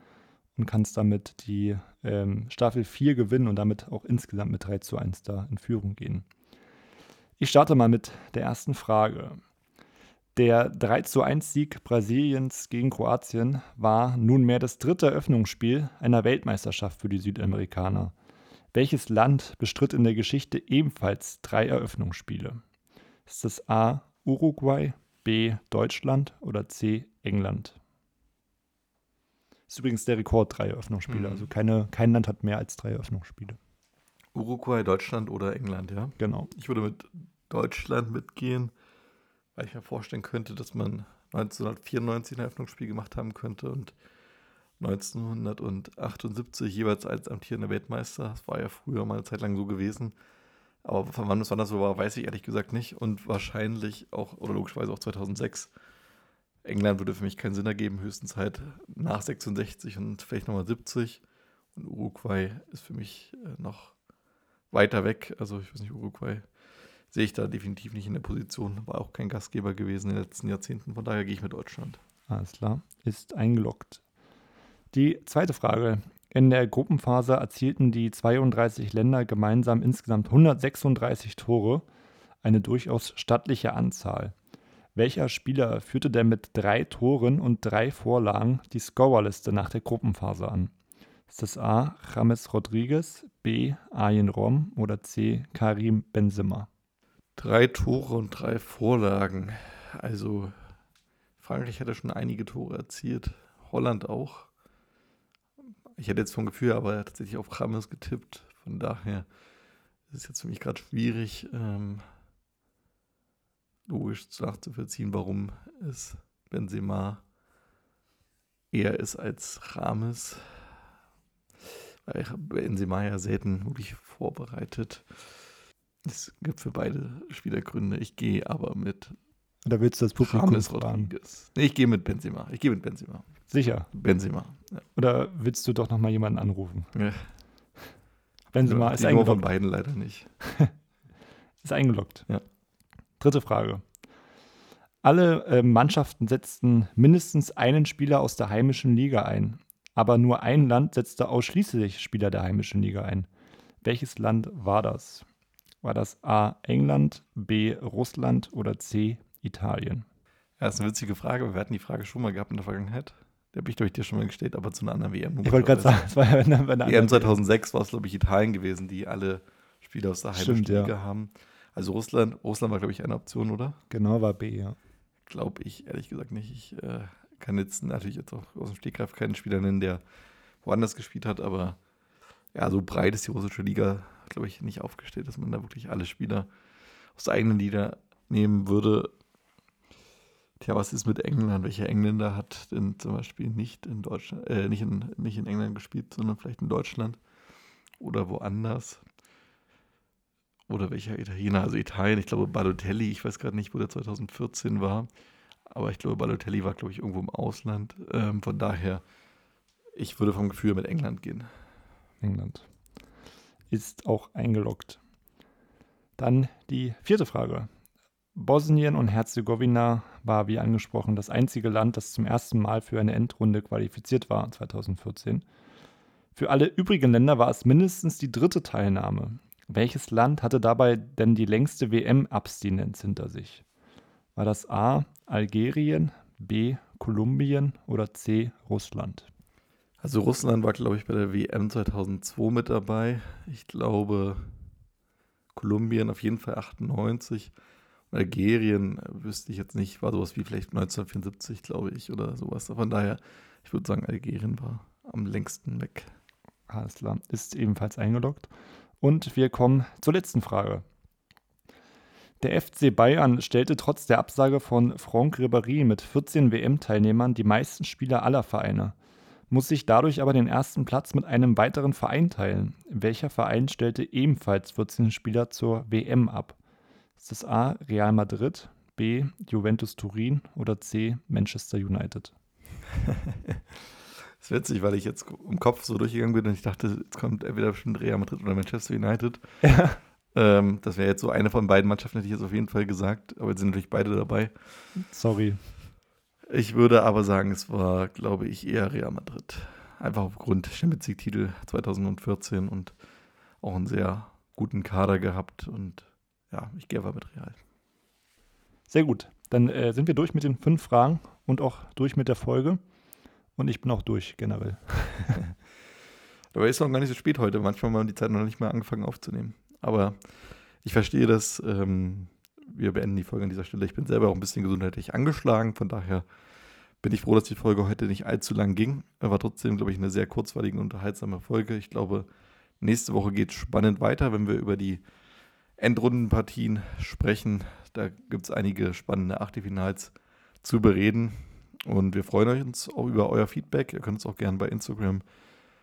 und kannst damit die ähm, Staffel 4 gewinnen und damit auch insgesamt mit 3 zu 1 da in Führung gehen. Ich starte mal mit der ersten Frage. Der 3 zu 1 Sieg Brasiliens gegen Kroatien war nunmehr das dritte Eröffnungsspiel einer Weltmeisterschaft für die Südamerikaner. Welches Land bestritt in der Geschichte ebenfalls drei Eröffnungsspiele? Ist das A. Uruguay, B. Deutschland oder C. England? Ist übrigens der Rekord drei Eröffnungsspiele. Mhm. Also keine, kein Land hat mehr als drei Eröffnungsspiele. Uruguay, Deutschland oder England, ja? Genau. Ich würde mit Deutschland mitgehen, weil ich mir vorstellen könnte, dass man 1994 ein Eröffnungsspiel gemacht haben könnte und 1978 jeweils als amtierender Weltmeister. Das war ja früher mal eine Zeit lang so gewesen. Aber von wann es wann das so war, weiß ich ehrlich gesagt nicht. Und wahrscheinlich auch, oder logischerweise auch 2006. England würde für mich keinen Sinn ergeben, höchstens halt nach 66 und vielleicht nochmal 70. Und Uruguay ist für mich äh, noch weiter weg. Also ich weiß nicht, Uruguay sehe ich da definitiv nicht in der Position. War auch kein Gastgeber gewesen in den letzten Jahrzehnten. Von daher gehe ich mit Deutschland. Alles klar. Ist eingeloggt. Die zweite Frage. In der Gruppenphase erzielten die 32 Länder gemeinsam insgesamt 136 Tore, eine durchaus stattliche Anzahl. Welcher Spieler führte denn mit drei Toren und drei Vorlagen die Scorerliste nach der Gruppenphase an? Ist das A. James Rodriguez, B. Arjen Rom oder C. Karim Benzema? Drei Tore und drei Vorlagen. Also Frankreich hatte schon einige Tore erzielt. Holland auch. Ich hätte jetzt vom Gefühl aber tatsächlich auf Rames getippt. Von daher ist es jetzt für mich gerade schwierig, ähm, logisch nachzuvollziehen, warum es Benzema eher ist als Rames. Weil Benzema ja selten wirklich vorbereitet. Es gibt für beide Spieler Gründe. Ich gehe aber mit Oder willst du das Publikum James fragen? Rodriguez. Nee, ich gehe mit Benzema. Ich gehe mit Benzema. Sicher. Benzema. Ja. Oder willst du doch noch mal jemanden anrufen? Ja. Benzema ist Nummer von eingeloggt. beiden leider nicht. Ist eingeloggt. Ja. Dritte Frage. Alle äh, Mannschaften setzten mindestens einen Spieler aus der heimischen Liga ein. Aber nur ein Land setzte ausschließlich Spieler der heimischen Liga ein. Welches Land war das? War das A. England, B. Russland oder C. Italien? Ja, das ist eine witzige Frage. Wir hatten die Frage schon mal gehabt in der Vergangenheit. Die habe ich, glaube ich, dir schon mal gestellt, aber zu einer anderen WM. Ich wollte gerade sagen, es war ja eine, eine andere- 2006 war es, glaube ich, Italien gewesen, die alle Spieler aus der heimischen Stimmt, ja. Liga haben. Also Russland, Russland war, glaube ich, eine Option, oder? Genau, war B, ja. Glaube ich ehrlich gesagt nicht. Ich äh, kann jetzt natürlich jetzt auch aus dem Stegreif keinen Spieler nennen, der woanders gespielt hat, aber ja, so breit ist die russische Liga, glaube ich, nicht aufgestellt, dass man da wirklich alle Spieler aus der eigenen Liga nehmen würde. Tja, was ist mit England? Welcher Engländer hat denn zum Beispiel nicht in Deutschland, äh, nicht in, nicht in England gespielt, sondern vielleicht in Deutschland oder woanders? Oder welcher Italiener? Also Italien, ich glaube Balotelli, ich weiß gerade nicht, wo der 2014 war, aber ich glaube Balotelli war, glaube ich, irgendwo im Ausland. Ähm, von daher, ich würde vom Gefühl mit England gehen. England. Ist auch eingeloggt. Dann die vierte Frage. Bosnien und Herzegowina war, wie angesprochen, das einzige Land, das zum ersten Mal für eine Endrunde qualifiziert war 2014. Für alle übrigen Länder war es mindestens die dritte Teilnahme. Welches Land hatte dabei denn die längste WM-Abstinenz hinter sich? War das A. Algerien, B. Kolumbien oder C. Russland? Also Russland war, glaube ich, bei der WM 2002 mit dabei. Ich glaube, Kolumbien auf jeden Fall 98. Algerien äh, wüsste ich jetzt nicht, war sowas wie vielleicht 1974, glaube ich, oder sowas. Von daher, ich würde sagen, Algerien war am längsten weg. Alles klar, ist ebenfalls eingeloggt. Und wir kommen zur letzten Frage. Der FC Bayern stellte trotz der Absage von Franck Ribéry mit 14 WM-Teilnehmern die meisten Spieler aller Vereine muss sich dadurch aber den ersten Platz mit einem weiteren Verein teilen. Welcher Verein stellte ebenfalls 14 Spieler zur WM ab? Ist das A. Real Madrid, B. Juventus Turin oder C. Manchester United? Das ist witzig, weil ich jetzt im Kopf so durchgegangen bin und ich dachte, jetzt kommt entweder bestimmt Real Madrid oder Manchester United. Ja. Ähm, das wäre jetzt so eine von beiden Mannschaften, hätte ich jetzt auf jeden Fall gesagt. Aber jetzt sind natürlich beide dabei. Sorry. Ich würde aber sagen, es war, glaube ich, eher Real Madrid. Einfach aufgrund Champions League-Titel 2014 und auch einen sehr guten Kader gehabt. Und ja, ich gehe aber mit Real. Sehr gut. Dann äh, sind wir durch mit den fünf Fragen und auch durch mit der Folge. Und ich bin auch durch generell. Dabei ist noch gar nicht so spät heute. Manchmal haben wir die Zeit noch nicht mal angefangen aufzunehmen. Aber ich verstehe das. Ähm, wir beenden die Folge an dieser Stelle. Ich bin selber auch ein bisschen gesundheitlich angeschlagen, von daher bin ich froh, dass die Folge heute nicht allzu lang ging. War trotzdem, glaube ich, eine sehr kurzweilige und unterhaltsame Folge. Ich glaube, nächste Woche geht es spannend weiter, wenn wir über die Endrundenpartien sprechen. Da gibt es einige spannende Achtelfinals zu bereden. Und wir freuen uns auch über euer Feedback. Ihr könnt uns auch gerne bei Instagram,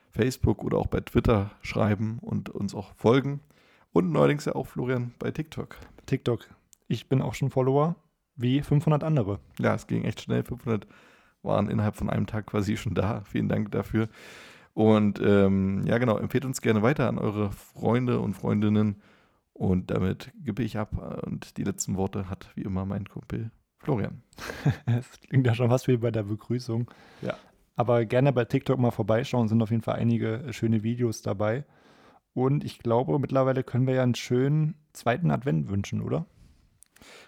Facebook oder auch bei Twitter schreiben und uns auch folgen. Und neuerdings ja auch Florian bei TikTok. TikTok ich bin auch schon Follower wie 500 andere. Ja, es ging echt schnell. 500 waren innerhalb von einem Tag quasi schon da. Vielen Dank dafür. Und ähm, ja, genau, empfehlt uns gerne weiter an eure Freunde und Freundinnen. Und damit gebe ich ab. Und die letzten Worte hat wie immer mein Kumpel Florian. das klingt ja schon fast wie bei der Begrüßung. Ja. Aber gerne bei TikTok mal vorbeischauen, sind auf jeden Fall einige schöne Videos dabei. Und ich glaube, mittlerweile können wir ja einen schönen zweiten Advent wünschen, oder?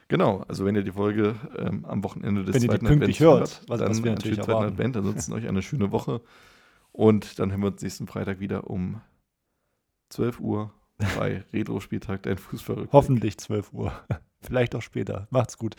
Genau, also wenn ihr die Folge ähm, am Wochenende des wenn zweiten Advents hört, hört was, dann was wir natürlich zweiten erwarten. Advent. Ansonsten euch eine schöne Woche. Und dann hören wir uns nächsten Freitag wieder um 12 Uhr bei Retro-Spieltag, dein Fußball. Hoffentlich 12 Uhr. Vielleicht auch später. Macht's gut.